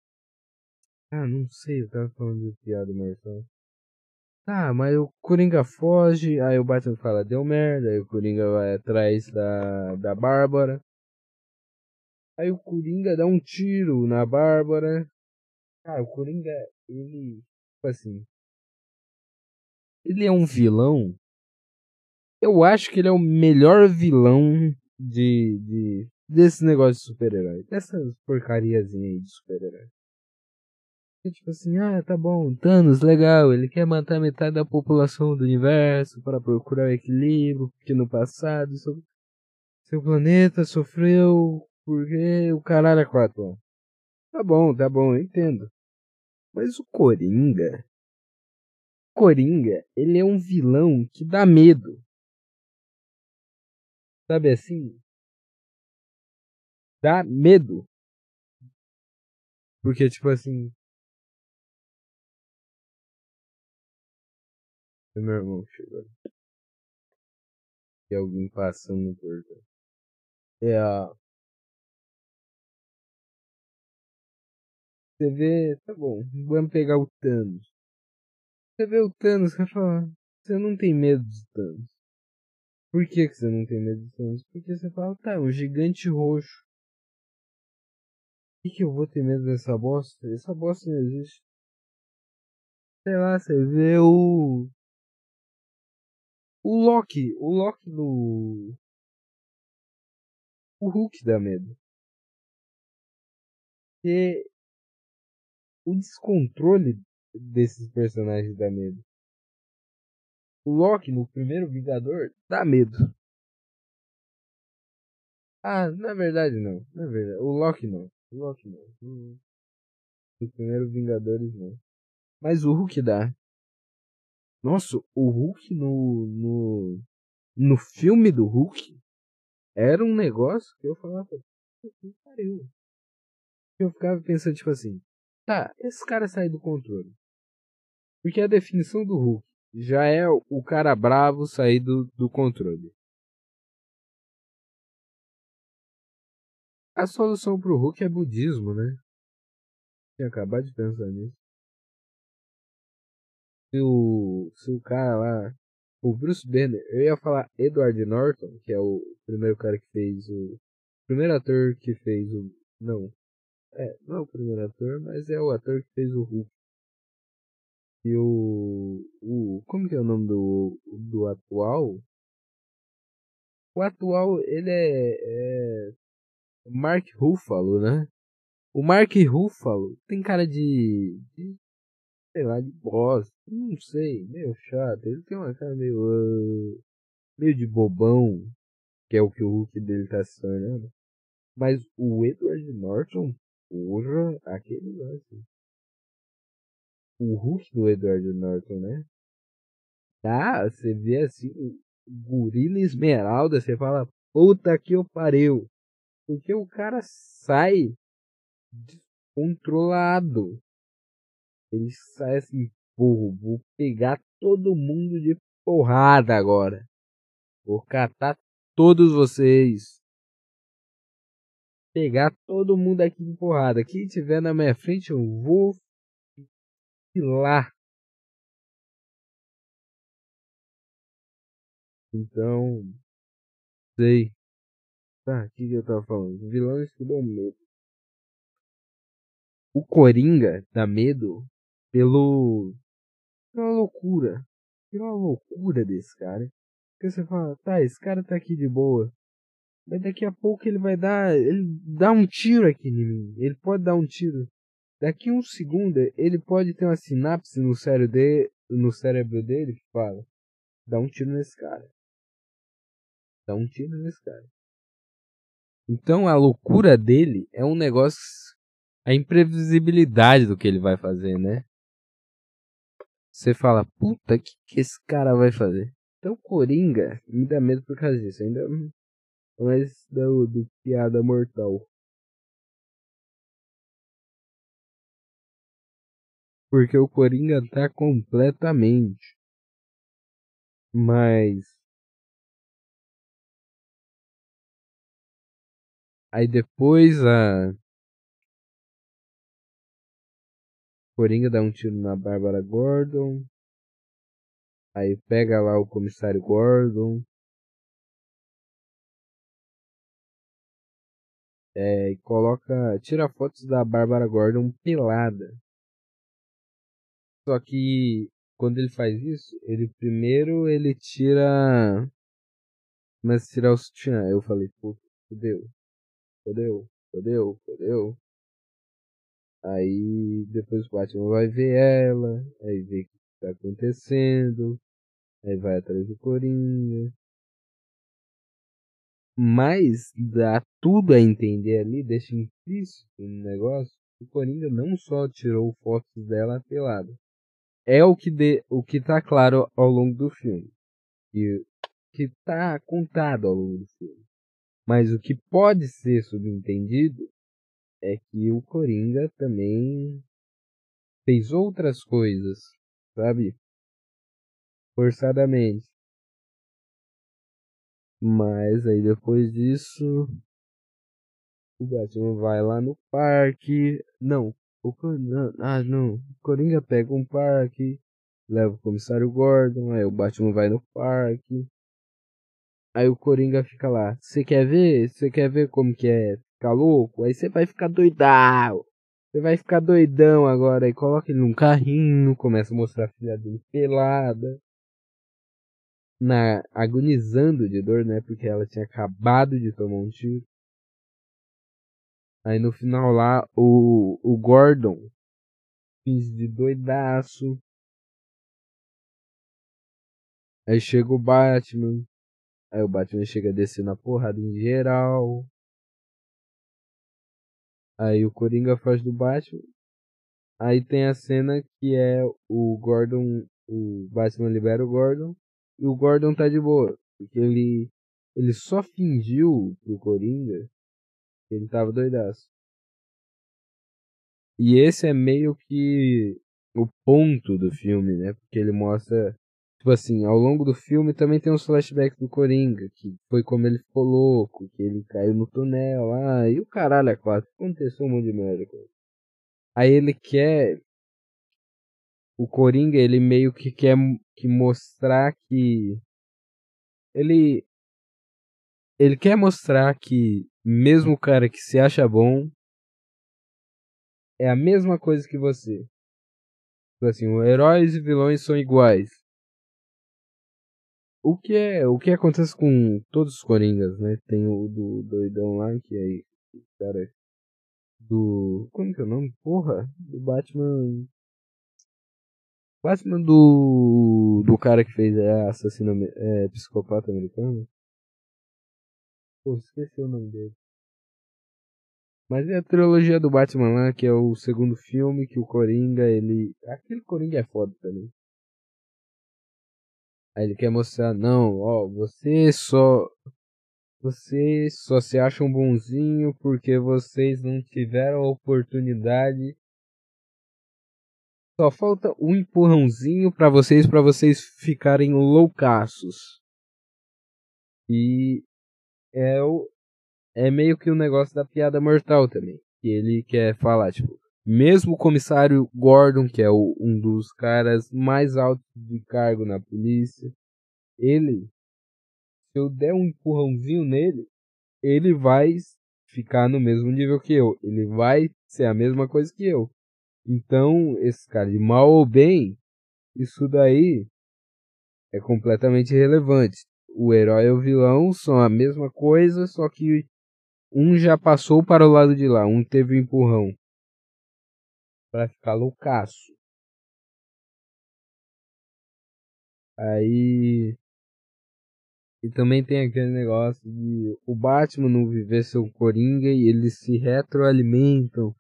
Ah, não sei, eu tava falando de piada, Marcelo. Tá, mas o Coringa foge, aí o Batman fala, deu merda, aí o Coringa vai atrás da, da Bárbara. Aí o Coringa dá um tiro na Bárbara. Cara, o Coringa, ele, tipo assim, ele é um vilão. Eu acho que ele é o melhor vilão de, de desse negócio de super-herói. Dessas porcariazinhas aí de super-herói tipo assim, ah, tá bom, Thanos, legal, ele quer matar metade da população do universo para procurar o equilíbrio, porque no passado isso... seu planeta sofreu porque o caralho é quatro. Tá bom, tá bom, eu entendo. Mas o Coringa. Coringa, ele é um vilão que dá medo. Sabe assim? Dá medo. Porque, tipo assim. Meu irmão chegou. E alguém passando no portão. É a. Você vê. Tá bom, vamos pegar o Thanos. Você vê o Thanos, você fala. Você não tem medo do Thanos. Por que, que você não tem medo do Thanos? Porque você fala, tá, é um gigante roxo. Por que, que eu vou ter medo dessa bosta? Essa bosta não existe. Sei lá, você vê o. O Loki. O Loki no. O Hulk dá medo. E o descontrole desses personagens dá medo. O Loki no primeiro Vingador dá medo. Ah, na verdade não. Na verdade, o Loki não. O Loki não. Hum. No primeiro Vingadores não. Mas o Hulk dá. Nossa, o Hulk no, no, no filme do Hulk era um negócio que eu falava, que pariu. Eu ficava pensando, tipo assim, tá, esse cara sai do controle. Porque a definição do Hulk já é o cara bravo sair do, do controle. A solução pro Hulk é budismo, né? Tinha acabado de pensar nisso. Se o, se o cara lá. O Bruce Banner, eu ia falar Edward Norton, que é o primeiro cara que fez o. Primeiro ator que fez o. Não. É, não é o primeiro ator, mas é o ator que fez o Hulk. E o. o como que é o nome do, do atual? O atual, ele é, é Mark Ruffalo, né? O Mark Ruffalo tem cara de, de sei lá, de bosta, não sei, meio chato. Ele tem uma cara meio uh, meio de bobão, que é o que o Hulk dele tá se tornando. Mas o Edward Norton, porra, aquele lance. O Hulk do Edward Norton, né? Tá, você vê assim, o gorila esmeralda, você fala, puta que eu pariu. Porque o cara sai descontrolado. Ele sai assim, porra, vou pegar todo mundo de porrada agora. Vou catar todos vocês. Pegar todo mundo aqui de porrada. Quem tiver na minha frente, eu vou lá. Então, sei. Tá, o que, que eu tava falando? Vilões que dão medo. O Coringa dá medo pelo. pela loucura. Pela loucura desse cara. Porque você fala, tá, esse cara tá aqui de boa. Mas daqui a pouco ele vai dar. Ele dá um tiro aqui em mim. Ele pode dar um tiro. Daqui um segundo ele pode ter uma sinapse no cérebro dele, no cérebro dele que fala: dá um tiro nesse cara. Dá um tiro nesse cara. Então a loucura dele é um negócio. A imprevisibilidade do que ele vai fazer, né? Você fala, puta, o que, que esse cara vai fazer? Então Coringa me dá medo por causa disso. Ainda mais do, do piada mortal. Porque o Coringa tá completamente. Mas Aí depois a Coringa dá um tiro na Bárbara Gordon. Aí pega lá o comissário Gordon. É, e coloca. Tira fotos da Bárbara Gordon pelada. Só que quando ele faz isso, ele primeiro ele tira. Mas tirar o sutiã. Eu falei, puta, fudeu fodeu, fodeu, fodeu. Aí depois o Batman vai ver ela, aí vê o que tá acontecendo, aí vai atrás do Coringa. Mas dá tudo a entender ali, deixa implícito no negócio. O Coringa não só tirou fotos dela pelada. É o que, de, o que tá claro ao longo do filme. E que tá contado ao longo do filme. Mas o que pode ser subentendido é que o Coringa também fez outras coisas, sabe? Forçadamente. Mas aí depois disso, o Batman vai lá no parque. Não, o Coringa, ah não, o Coringa pega um parque, leva o comissário Gordon, aí o Batman vai no parque. Aí o Coringa fica lá, você quer ver? Você quer ver como que é ficar louco? Aí você vai ficar doidão. Você vai ficar doidão agora. e coloca ele num carrinho, começa a mostrar a filha dele pelada na agonizando de dor, né? Porque ela tinha acabado de tomar um tiro. Aí no final lá, o, o Gordon finge de doidaço. Aí chega o Batman. Aí o Batman chega descendo a porrada em geral. Aí o Coringa faz do Batman. Aí tem a cena que é o Gordon. O Batman libera o Gordon. E o Gordon tá de boa. Porque ele, ele só fingiu pro Coringa que ele tava doidaço. E esse é meio que o ponto do filme, né? Porque ele mostra. Tipo assim, ao longo do filme também tem uns flashbacks do Coringa, que foi como ele ficou louco, que ele caiu no túnel lá, e o caralho é quatro. Aconteceu um monte de merda com ele. Aí ele quer o Coringa, ele meio que quer que mostrar que ele ele quer mostrar que mesmo o cara que se acha bom é a mesma coisa que você. Tipo assim, heróis e vilões são iguais. O que é, o que acontece com todos os coringas, né? Tem o do doidão lá que aí, cara do como que é o nome? Porra, do Batman Batman do. do cara que fez é, assassino é, psicopata americano. Pô, esqueci o nome dele. Mas é a trilogia do Batman lá, que é o segundo filme que o Coringa, ele. Aquele Coringa é foda também. Aí ele quer mostrar, não, ó, você só. Vocês só se acham bonzinho porque vocês não tiveram a oportunidade só falta um empurrãozinho para vocês, para vocês ficarem loucaços. E é o é meio que o um negócio da piada mortal também, que ele quer falar, tipo, mesmo o comissário Gordon, que é o, um dos caras mais altos de cargo na polícia, ele se eu der um empurrãozinho nele, ele vai ficar no mesmo nível que eu, ele vai ser a mesma coisa que eu. Então, esse cara, de mal ou bem, isso daí é completamente irrelevante. O herói e o vilão são a mesma coisa, só que um já passou para o lado de lá, um teve um empurrão para ficar loucaço. Aí e também tem aquele negócio de o Batman não viver seu Coringa e eles se retroalimentam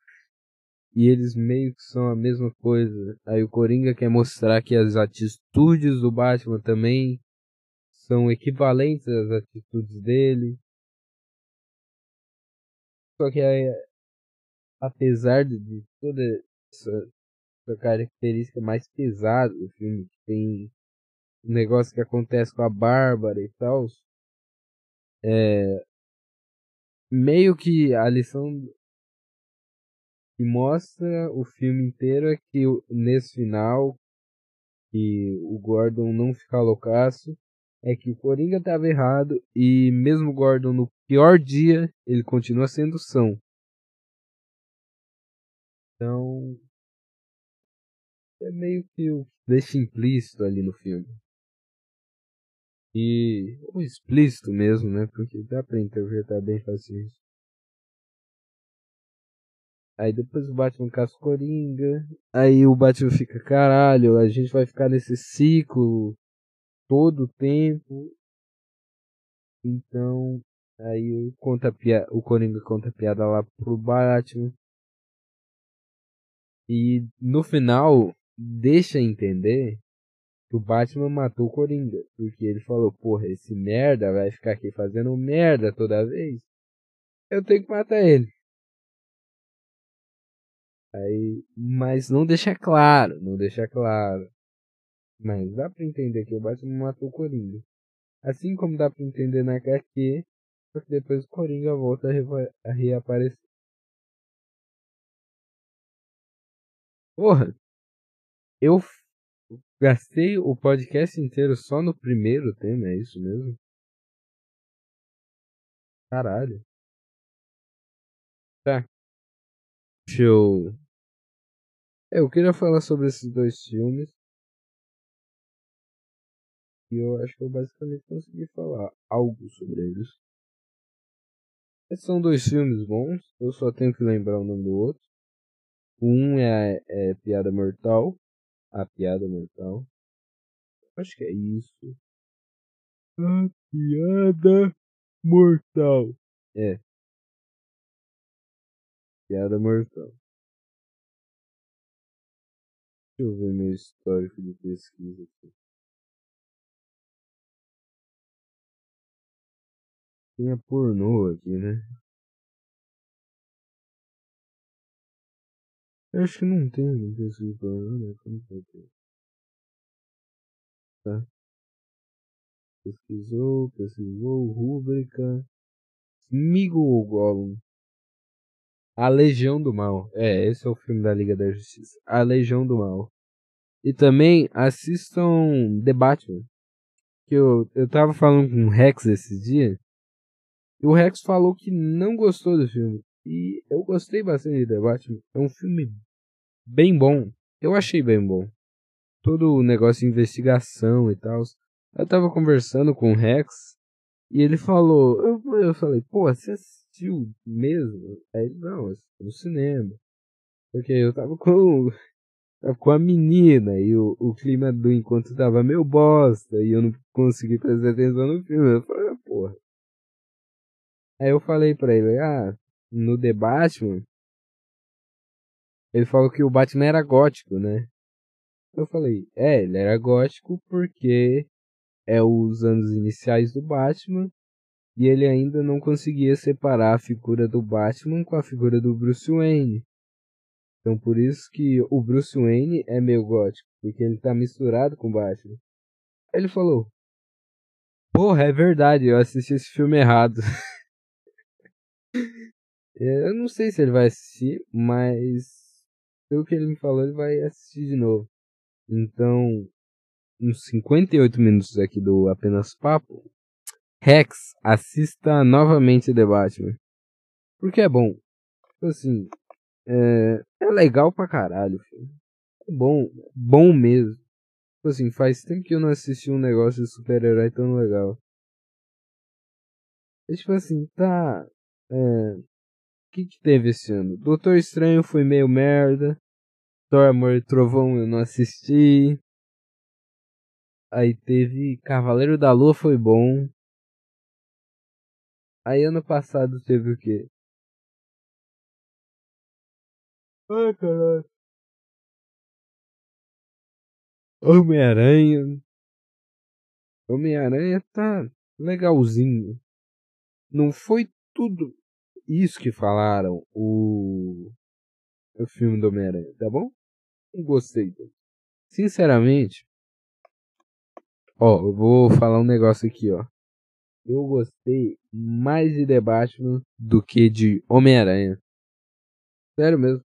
e eles meio que são a mesma coisa. Aí o Coringa quer mostrar que as atitudes do Batman também são equivalentes às atitudes dele. Só que apesar de toda essa característica mais pesada do filme, que tem um negócio que acontece com a Bárbara e tal, é, meio que a lição que mostra o filme inteiro é que nesse final que o Gordon não fica loucaço é que o Coringa estava errado e mesmo o Gordon no pior dia ele continua sendo são. Então é meio que o deixa implícito ali no filme. E ou explícito mesmo, né? Porque dá pra interpretar bem fácil isso. Aí depois o Batman caça o Coringa. Aí o Batman fica, caralho, a gente vai ficar nesse ciclo todo o tempo. Então Aí conta o Coringa conta piada lá pro Batman. E no final deixa entender que o Batman matou o Coringa. Porque ele falou, porra, esse merda vai ficar aqui fazendo merda toda vez. Eu tenho que matar ele. Aí, mas não deixa claro, não deixa claro. Mas dá pra entender que o Batman matou o Coringa. Assim como dá pra entender na HQ, porque depois o Coringa volta a, a reaparecer. Porra, eu gastei o podcast inteiro só no primeiro tema, é isso mesmo? Caralho. Tá. Deixa eu. É, eu queria falar sobre esses dois filmes. E eu acho que eu basicamente consegui falar algo sobre eles. Esses são dois filmes bons, eu só tenho que lembrar o nome do outro. Um é, é Piada Mortal. A Piada Mortal. Acho que é isso. A Piada Mortal. É. Piada Mortal. Deixa eu ver meu histórico de pesquisa aqui. Tem a pornô aqui, né? Eu acho que não tem pesquisa de pornô, né? Como vai ter? Tá. Pesquisou, pesquisou, rúbrica. Smigo Gollum. A Legião do Mal. É, esse é o filme da Liga da Justiça. A Legião do Mal. E também assistam The Batman. Que eu, eu tava falando com o Rex esses dias. E o Rex falou que não gostou do filme. E eu gostei bastante de The Batman. É um filme bem bom. Eu achei bem bom. Todo o negócio de investigação e tal. Eu tava conversando com o Rex. E ele falou. Eu, eu falei, pô, você assistiu mesmo? Aí ele, não, no cinema. Porque eu tava com. Tava com a menina e o, o clima do encontro tava meio bosta e eu não consegui prestar atenção no filme. Eu falei, ah, porra. Aí eu falei pra ele, ah, no Batman, ele falou que o Batman era gótico, né? Eu falei, é, ele era gótico porque é os anos iniciais do Batman e ele ainda não conseguia separar a figura do Batman com a figura do Bruce Wayne. Então por isso que o Bruce Wayne é meio gótico, porque ele tá misturado com o Batman. Ele falou: Porra, é verdade, eu assisti esse filme errado. Eu não sei se ele vai assistir, mas pelo que ele me falou, ele vai assistir de novo. Então, uns 58 minutos aqui do Apenas Papo. Rex, assista novamente The Batman. Porque é bom. Tipo assim, é, é legal pra caralho, filho. É bom, bom mesmo. Tipo assim, faz tempo que eu não assisti um negócio de super-herói tão legal. É tipo assim, tá. É, que, que teve esse ano? Doutor Estranho foi meio merda. Thor Amor e Trovão eu não assisti. Aí teve Cavaleiro da Lua foi bom. Aí ano passado teve o quê? Ai caralho. Homem-Aranha. Homem-Aranha tá legalzinho. Não foi tudo isso que falaram o, o filme do Homem-Aranha, tá bom? Não gostei. Sinceramente, ó, eu vou falar um negócio aqui, ó. Eu gostei mais de The Batman do que de Homem-Aranha. Sério mesmo.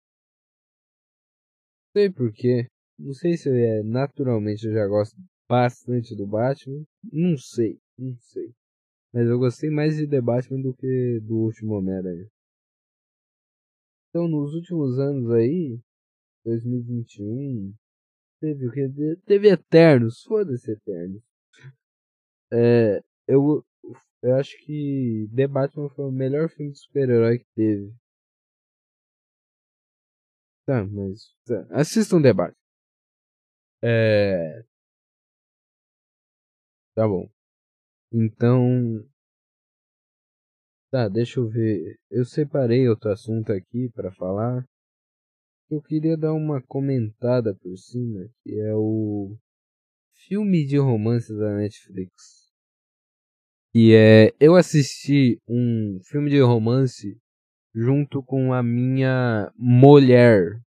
Não sei porquê. Não sei se é naturalmente eu já gosto bastante do Batman. Não sei, não sei. Mas eu gostei mais de The Batman do que do último Homem-Aranha. Então, nos últimos anos aí, 2021, teve o que? Teve Eternos, foda-se Eternos. É, eu, eu acho que The Batman foi o melhor filme de super-herói que teve. Tá, mas. Tá. Assistam The Batman. É. Tá bom. Então, Tá, deixa eu ver. Eu separei outro assunto aqui para falar. Eu queria dar uma comentada por cima, que é o filme de romance da Netflix. E é, eu assisti um filme de romance junto com a minha mulher.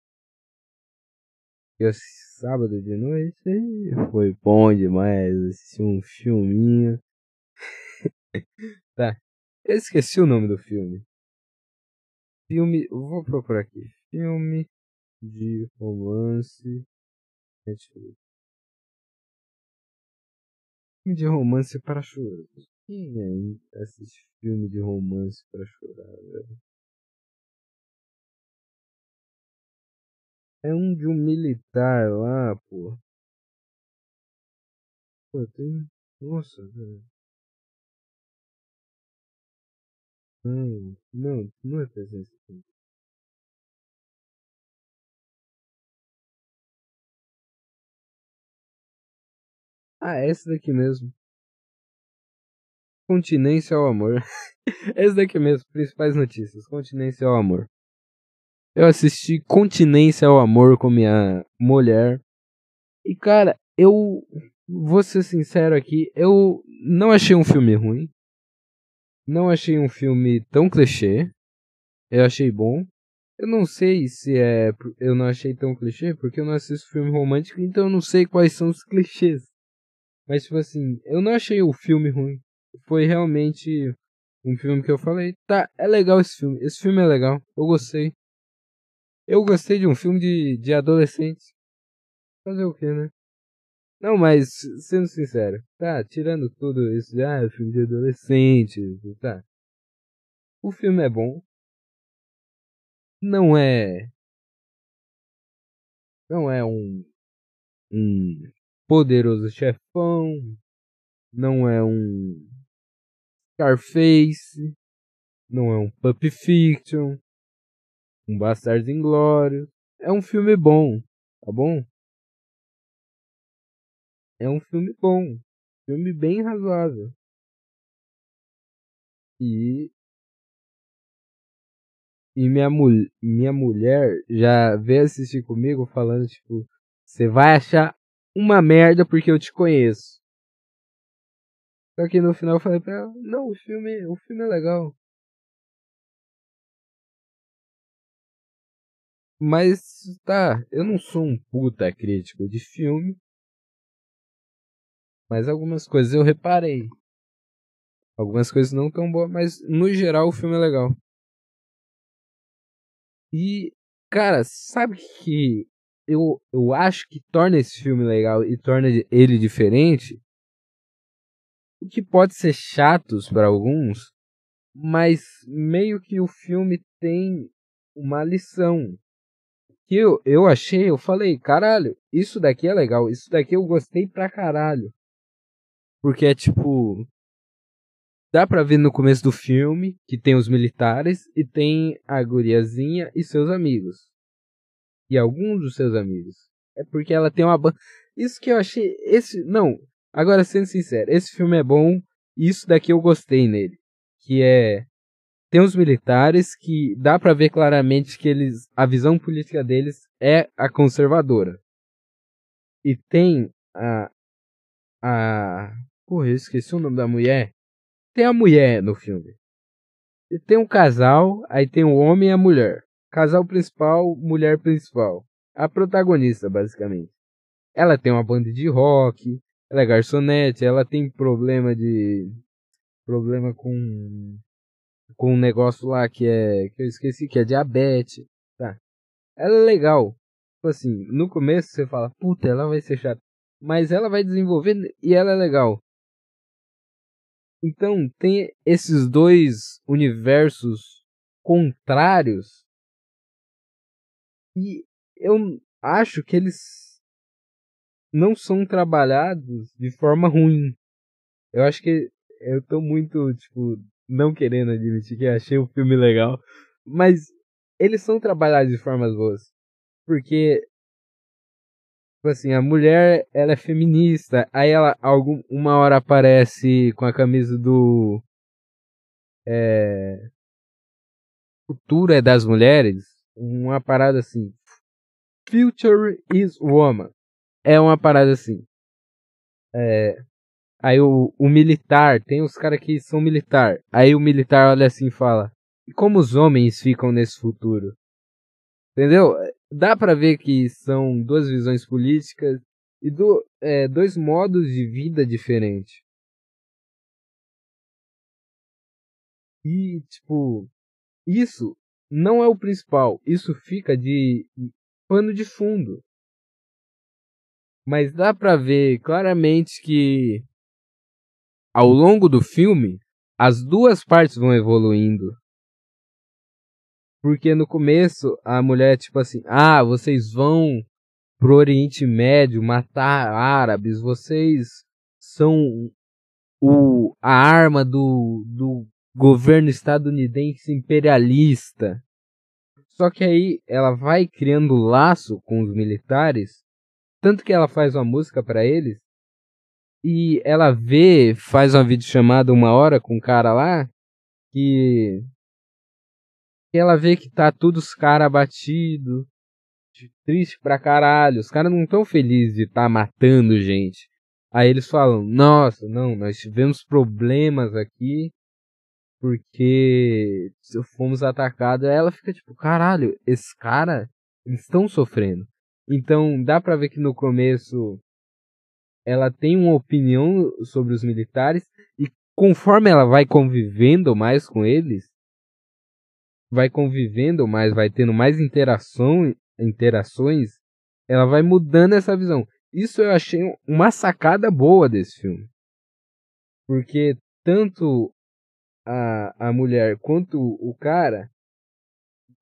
Eu sábado de noite foi bom demais, assisti um filminho. tá. Eu esqueci o nome do filme. Filme, vou procurar aqui. Filme de romance Netflix. Filme de romance para chorar. Quem ainda assiste filme de romance para chorar, velho? É um de um militar lá, pô. Pô, tem. Nossa, velho. Não, não, não é 350. Ah, é esse daqui mesmo. Continência ao amor. esse daqui mesmo, principais notícias. Continência ao amor. Eu assisti Continência ao Amor com minha mulher. E cara, eu vou ser sincero aqui, eu não achei um filme ruim. Não achei um filme tão clichê. Eu achei bom. Eu não sei se é. Eu não achei tão clichê porque eu não assisto filme romântico, então eu não sei quais são os clichês. Mas, tipo assim, eu não achei o filme ruim. Foi realmente um filme que eu falei, tá, é legal esse filme. Esse filme é legal. Eu gostei. Eu gostei de um filme de, de adolescentes. Fazer o que, né? Não, mas sendo sincero, tá, tirando tudo isso de ah, filme de adolescente, tá. O filme é bom. Não é. Não é um. Um poderoso chefão. Não é um. Scarface. Não é um Pup Fiction. Um Bastardos Inglórios. É um filme bom, tá bom? É um filme bom. Filme bem razoável. E. E minha, mul minha mulher já veio assistir comigo falando, tipo, você vai achar uma merda porque eu te conheço. Só que no final eu falei pra ela, não, o filme, o filme é legal. Mas tá, eu não sou um puta crítico de filme. Mas algumas coisas eu reparei. Algumas coisas não tão boas, mas no geral o filme é legal. E, cara, sabe que eu, eu acho que torna esse filme legal e torna ele diferente? O que pode ser chatos para alguns, mas meio que o filme tem uma lição. Que eu, eu achei, eu falei, caralho, isso daqui é legal, isso daqui eu gostei pra caralho. Porque é tipo. Dá pra ver no começo do filme que tem os militares e tem a guriazinha e seus amigos. E alguns dos seus amigos. É porque ela tem uma banda. Isso que eu achei. Esse. Não. Agora, sendo sincero, esse filme é bom. Isso daqui eu gostei nele. Que é. Tem os militares que dá pra ver claramente que eles. A visão política deles é a conservadora. E tem a. A Porra, eu esqueci o nome da mulher. Tem a mulher no filme. Tem um casal, aí tem o homem e a mulher. Casal principal, mulher principal. A protagonista, basicamente. Ela tem uma banda de rock, ela é garçonete, ela tem problema de. problema com. com um negócio lá que é. que eu esqueci, que é diabetes. Tá. Ela é legal. Tipo assim, no começo você fala, puta, ela vai ser chata. Mas ela vai desenvolver e ela é legal. Então tem esses dois universos contrários e eu acho que eles não são trabalhados de forma ruim. Eu acho que eu tô muito, tipo, não querendo admitir que achei o filme legal, mas eles são trabalhados de formas boas. Porque Tipo assim, a mulher, ela é feminista. Aí ela, algum, uma hora aparece com a camisa do. é, futuro é das mulheres, uma parada assim. Future is woman. É uma parada assim. É, aí o, o militar, tem os caras que são militar. Aí o militar olha assim e fala: E como os homens ficam nesse futuro? Entendeu? Dá pra ver que são duas visões políticas e do, é, dois modos de vida diferentes. E, tipo, isso não é o principal. Isso fica de pano de fundo. Mas dá pra ver claramente que ao longo do filme as duas partes vão evoluindo. Porque no começo a mulher tipo assim, ah, vocês vão pro Oriente Médio matar árabes, vocês são o a arma do, do governo estadunidense imperialista. Só que aí ela vai criando laço com os militares, tanto que ela faz uma música para eles, e ela vê, faz uma videochamada uma hora com um cara lá, que, que ela vê que tá todos os caras abatidos, triste pra caralho, os caras não tão felizes de estar tá matando gente. Aí eles falam, nossa, não, nós tivemos problemas aqui, porque fomos atacados. Ela fica tipo, caralho, esses caras estão sofrendo. Então dá pra ver que no começo ela tem uma opinião sobre os militares e conforme ela vai convivendo mais com eles, vai convivendo mais, vai tendo mais interação, interações, ela vai mudando essa visão. Isso eu achei uma sacada boa desse filme. Porque tanto a, a mulher quanto o cara,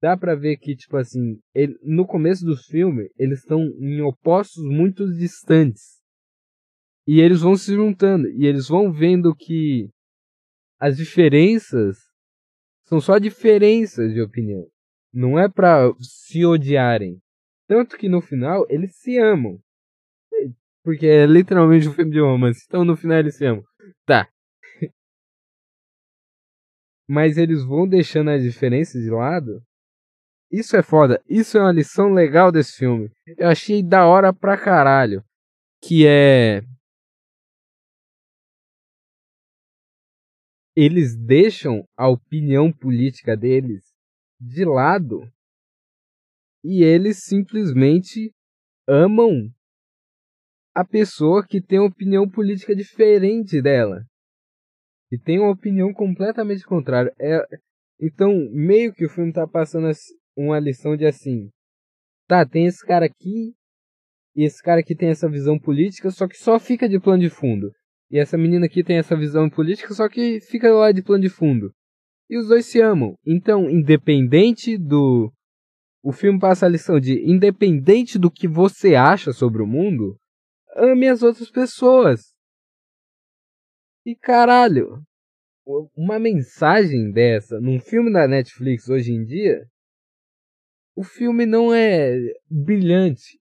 dá pra ver que, tipo assim, ele, no começo do filme, eles estão em opostos muito distantes. E eles vão se juntando, e eles vão vendo que as diferenças são só diferenças de opinião. Não é pra se odiarem. Tanto que no final eles se amam. Porque é literalmente um filme de romance. Então no final eles se amam. Tá, mas eles vão deixando as diferenças de lado. Isso é foda. Isso é uma lição legal desse filme. Eu achei da hora pra caralho. Que é. Eles deixam a opinião política deles de lado e eles simplesmente amam a pessoa que tem uma opinião política diferente dela e tem uma opinião completamente contrária. É, então, meio que o filme tá passando uma lição de assim, tá, tem esse cara aqui e esse cara aqui tem essa visão política, só que só fica de plano de fundo. E essa menina aqui tem essa visão política, só que fica lá de plano de fundo. E os dois se amam. Então, independente do o filme passa a lição de independente do que você acha sobre o mundo, ame as outras pessoas. E caralho, uma mensagem dessa num filme da Netflix hoje em dia, o filme não é brilhante,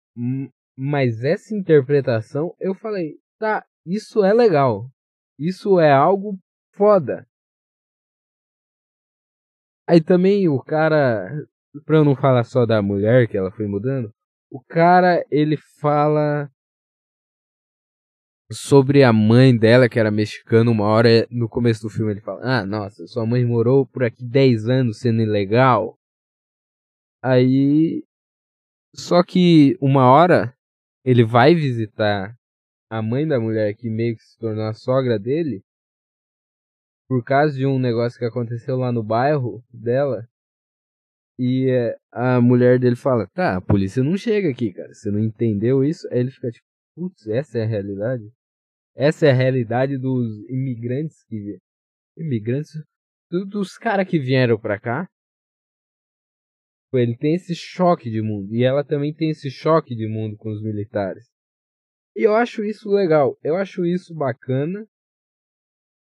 mas essa interpretação eu falei, tá, isso é legal. Isso é algo foda. Aí também o cara, pra eu não falar só da mulher que ela foi mudando, o cara ele fala sobre a mãe dela, que era mexicana, uma hora no começo do filme ele fala: Ah, nossa, sua mãe morou por aqui 10 anos sendo ilegal. Aí. Só que uma hora ele vai visitar a mãe da mulher que meio que se tornou a sogra dele. Por causa de um negócio que aconteceu lá no bairro dela. E é, a mulher dele fala: Tá, a polícia não chega aqui, cara. Você não entendeu isso? Aí ele fica tipo: Putz, essa é a realidade? Essa é a realidade dos imigrantes que. Imigrantes? Dos caras que vieram pra cá. Ele tem esse choque de mundo. E ela também tem esse choque de mundo com os militares. E eu acho isso legal. Eu acho isso bacana.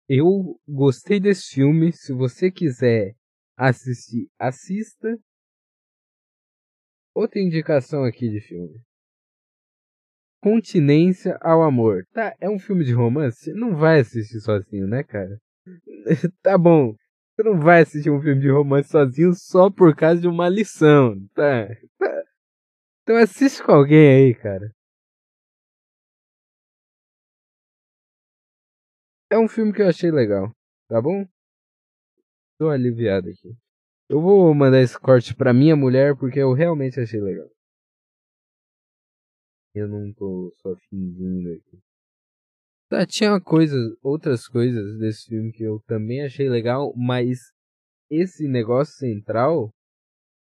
Eu gostei desse filme. Se você quiser assistir, assista. Outra indicação aqui de filme. Continência ao Amor. Tá, é um filme de romance? Não vai assistir sozinho, né, cara? tá bom. Você não vai assistir um filme de romance sozinho só por causa de uma lição, tá? tá. Então assiste com alguém aí, cara. É um filme que eu achei legal, tá bom? Tô aliviado aqui. Eu vou mandar esse corte pra minha mulher porque eu realmente achei legal. Eu não tô só fingindo aqui. Tá, tinha coisas, outras coisas desse filme que eu também achei legal, mas esse negócio central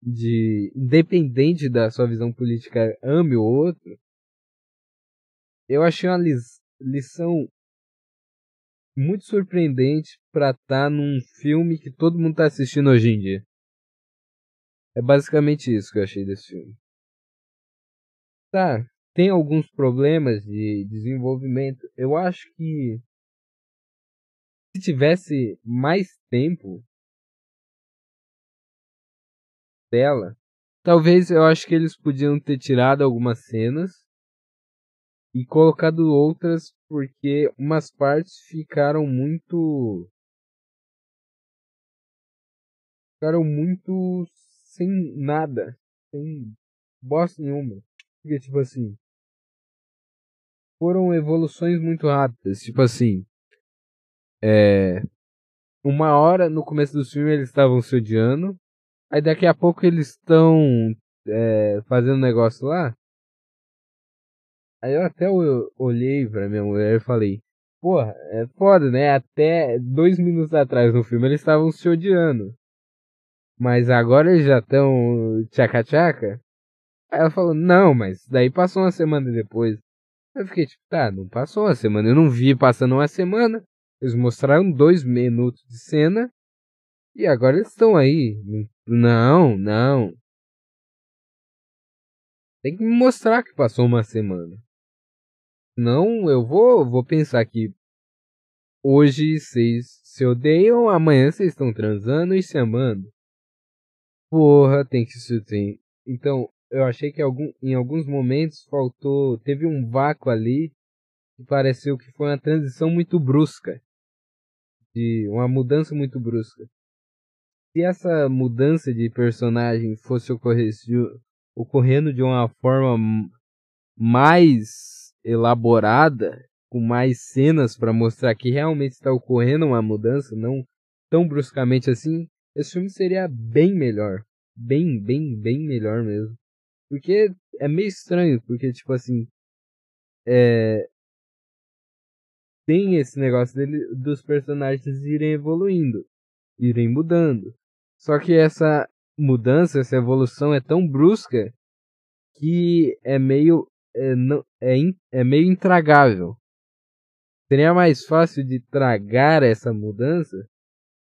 de independente da sua visão política, ame o outro, eu achei uma lição muito surpreendente para estar tá num filme que todo mundo tá assistindo hoje em dia. É basicamente isso que eu achei desse filme. Tá, tem alguns problemas de desenvolvimento. Eu acho que se tivesse mais tempo dela, talvez eu acho que eles podiam ter tirado algumas cenas e colocado outras porque umas partes ficaram muito ficaram muito sem nada, sem bosta nenhuma. Porque tipo assim, foram evoluções muito rápidas. Tipo assim, é, uma hora no começo do filme eles estavam se odiando, aí daqui a pouco eles estão é, fazendo negócio lá. Aí eu até olhei pra minha mulher e falei, porra, é foda, né? Até dois minutos atrás no filme eles estavam se odiando. Mas agora eles já estão tchaca-tchaca. Aí ela falou, não, mas daí passou uma semana depois. Eu fiquei tipo, tá, não passou uma semana. Eu não vi passando uma semana. Eles mostraram dois minutos de cena. E agora eles estão aí. Não, não. Tem que me mostrar que passou uma semana. Não, eu vou, vou pensar que hoje vocês se odeiam, amanhã vocês estão transando e se amando. Porra, tem que isso tem. Então, eu achei que algum, em alguns momentos faltou, teve um vácuo ali que pareceu que foi uma transição muito brusca, de uma mudança muito brusca. Se essa mudança de personagem fosse ocorrer, ocorrendo de uma forma mais elaborada, com mais cenas para mostrar que realmente está ocorrendo uma mudança, não tão bruscamente assim, esse filme seria bem melhor. Bem, bem, bem melhor mesmo. Porque é meio estranho, porque, tipo assim. É. Tem esse negócio dele, dos personagens irem evoluindo, irem mudando. Só que essa mudança, essa evolução é tão brusca que é meio. É, não, é, in, é meio intragável. Seria mais fácil de tragar essa mudança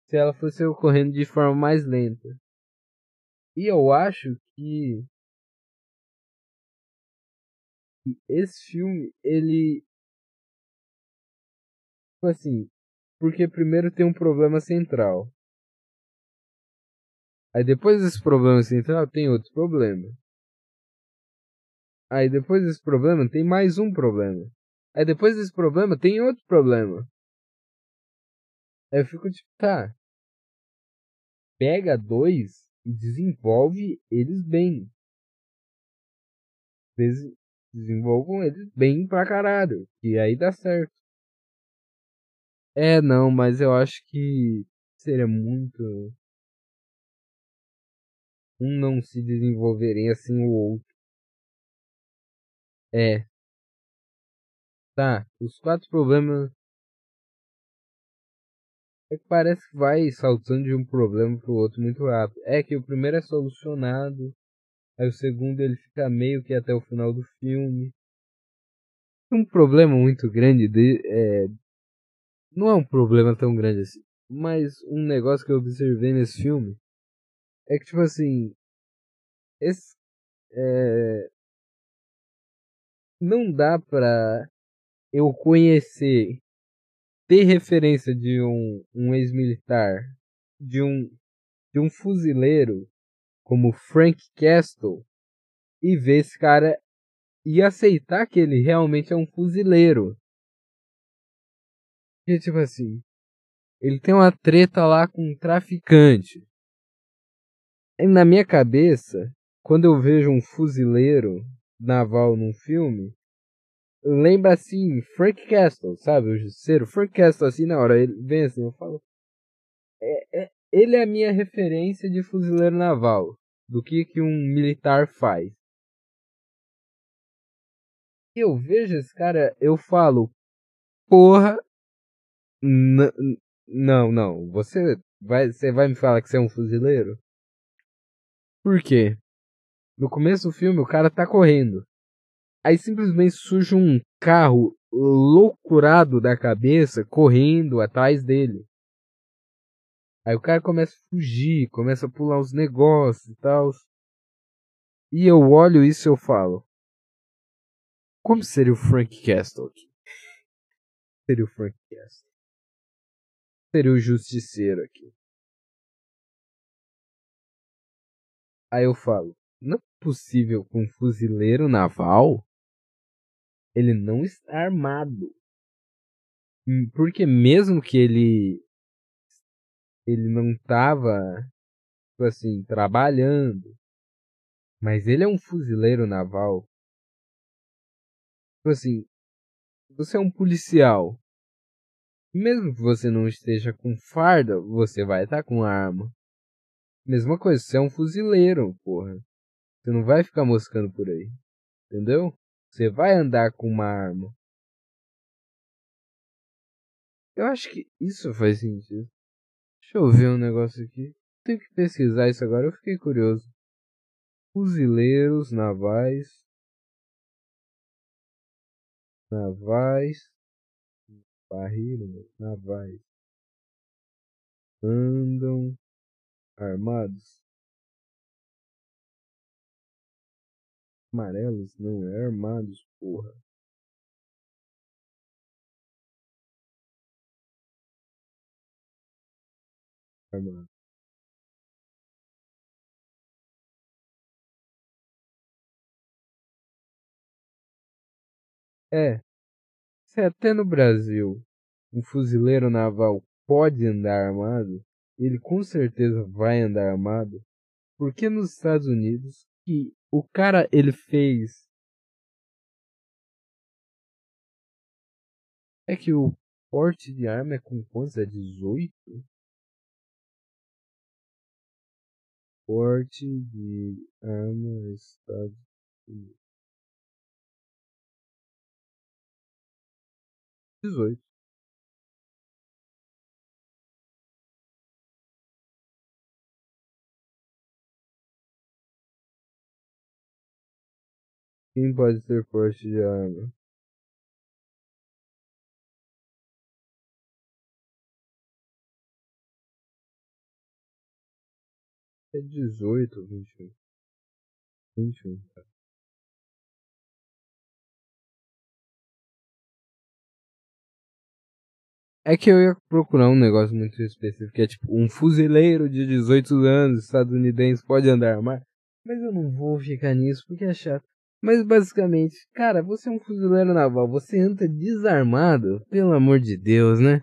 se ela fosse ocorrendo de forma mais lenta. E eu acho que esse filme, ele. Tipo assim. Porque primeiro tem um problema central. Aí depois desse problema central tem outro problema. Aí depois desse problema tem mais um problema. Aí depois desse problema tem outro problema. Aí eu fico tipo, tá. Pega dois e desenvolve eles bem desenvolvam eles bem pra caralho. E aí dá certo. É, não, mas eu acho que seria muito. Um não se desenvolverem assim o outro. É. Tá, os quatro problemas. É que parece que vai saltando de um problema pro outro muito rápido. É que o primeiro é solucionado. Aí o segundo ele fica meio que até o final do filme. Um problema muito grande de, é, não é um problema tão grande assim, mas um negócio que eu observei nesse filme é que tipo assim, esse é, não dá pra eu conhecer ter referência de um, um ex-militar, de um de um fuzileiro como Frank Castle e ver esse cara e aceitar que ele realmente é um fuzileiro. E tipo assim, ele tem uma treta lá com um traficante. E na minha cabeça, quando eu vejo um fuzileiro naval num filme, lembra assim, Frank Castle, sabe? O justiceiro. Frank Castle, assim, na hora ele vem assim, eu falo. É, é, ele é a minha referência de fuzileiro naval. Do que, que um militar faz. Eu vejo esse cara, eu falo, porra. Não, não. Você vai, você vai me falar que você é um fuzileiro? Por quê? No começo do filme o cara tá correndo. Aí simplesmente surge um carro loucurado da cabeça correndo atrás dele. Aí o cara começa a fugir, começa a pular os negócios e tal. E eu olho isso e eu falo: Como seria o Frank Castle aqui? seria o Frank Castle? Seria o Justiceiro aqui? Aí eu falo: Não é possível com um fuzileiro naval ele não está armado. Hum, porque mesmo que ele ele não tava tipo assim trabalhando, mas ele é um fuzileiro naval. Tipo assim, você é um policial. Mesmo que você não esteja com farda, você vai estar com arma. Mesma coisa, você é um fuzileiro, porra. Você não vai ficar moscando por aí. Entendeu? Você vai andar com uma arma. Eu acho que isso faz sentido. Deixa eu ver um negócio aqui. Tenho que pesquisar isso agora, eu fiquei curioso. Fuzileiros navais. Navais. Barreiro, navais. Andam armados. Amarelos não, é armados, porra. É, se até no Brasil um fuzileiro naval pode andar armado, ele com certeza vai andar armado, porque nos Estados Unidos que o cara ele fez é que o porte de arma é com quantos? É 18? Porte de arma Estados Unidos. 18. Quem pode ter porte de arma? É 18 ou 21? 21, tá. É que eu ia procurar um negócio muito específico, que é tipo, um fuzileiro de 18 anos estadunidense pode andar armado. Mas eu não vou ficar nisso porque é chato. Mas basicamente, cara, você é um fuzileiro naval, você anda desarmado, pelo amor de Deus, né?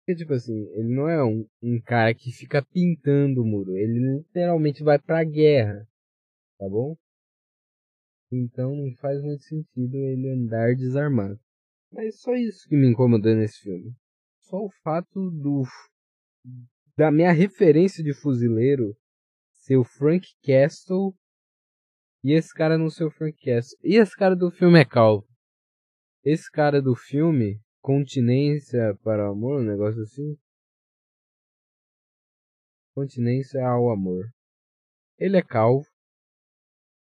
Porque, tipo assim, ele não é um, um cara que fica pintando o muro, ele literalmente vai pra guerra, tá bom? Então não faz muito sentido ele andar desarmado. Mas só isso que me incomodou nesse filme. Só o fato do da minha referência de fuzileiro ser o Frank Castle e esse cara não ser o Frank Castle. E esse cara do filme é calvo. Esse cara do filme, Continência para o Amor, um negócio assim. Continência ao Amor. Ele é calvo.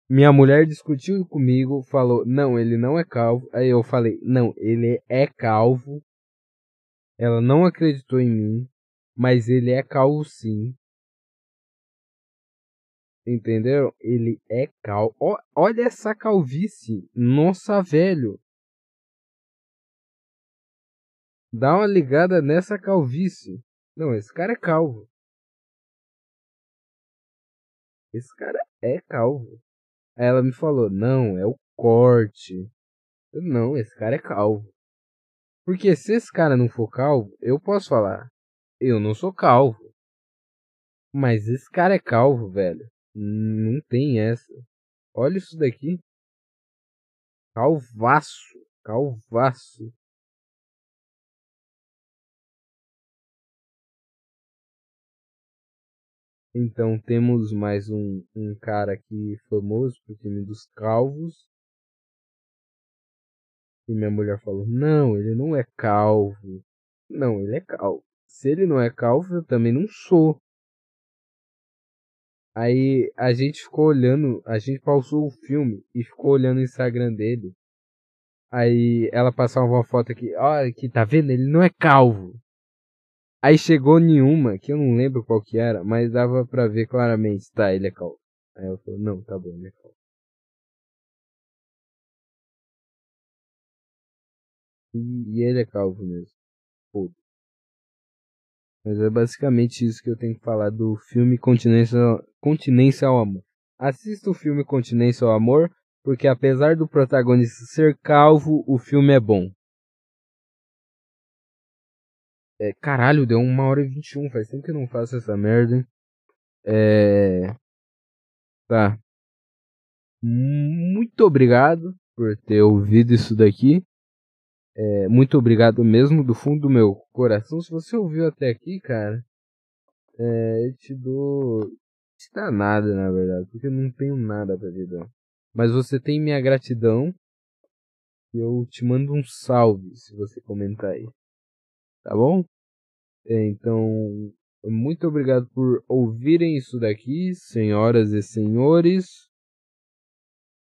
Minha mulher discutiu comigo, falou: Não, ele não é calvo. Aí eu falei: Não, ele é calvo. Ela não acreditou em mim, mas ele é calvo sim. Entendeu? Ele é cal. olha essa calvície. Nossa, velho. Dá uma ligada nessa calvície. Não, esse cara é calvo. Esse cara é calvo. Aí ela me falou: Não, é o corte. Eu, não, esse cara é calvo. Porque se esse cara não for calvo, eu posso falar. Eu não sou calvo. Mas esse cara é calvo, velho. Não tem essa. Olha isso daqui. Calvaço. Calvaço. Então temos mais um, um cara aqui famoso pro time dos calvos. E minha mulher falou: Não, ele não é calvo. Não, ele é calvo. Se ele não é calvo, eu também não sou. Aí a gente ficou olhando, a gente pausou o filme e ficou olhando o Instagram dele. Aí ela passava uma foto aqui, olha aqui, tá vendo? Ele não é calvo. Aí chegou nenhuma, que eu não lembro qual que era, mas dava pra ver claramente, tá, ele é calvo. Aí eu falei, não, tá bom, ele é calvo. E, e ele é calvo mesmo. Pô. Mas é basicamente isso que eu tenho que falar do filme Continência, Continência ao Amor. Assista o filme Continência ao Amor, porque apesar do protagonista ser calvo, o filme é bom. É, caralho, deu uma hora e vinte e um. Faz tempo que eu não faço essa merda, hein? É. Tá. Muito obrigado por ter ouvido isso daqui. É, muito obrigado mesmo do fundo do meu coração. Se você ouviu até aqui, cara, é, eu te dou. Te dá nada, na verdade, porque eu não tenho nada pra te dar. Mas você tem minha gratidão. E eu te mando um salve se você comentar aí. Tá bom? É, então, muito obrigado por ouvirem isso daqui, senhoras e senhores.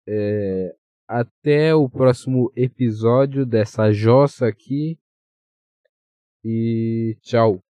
É, até o próximo episódio dessa jossa aqui. E tchau.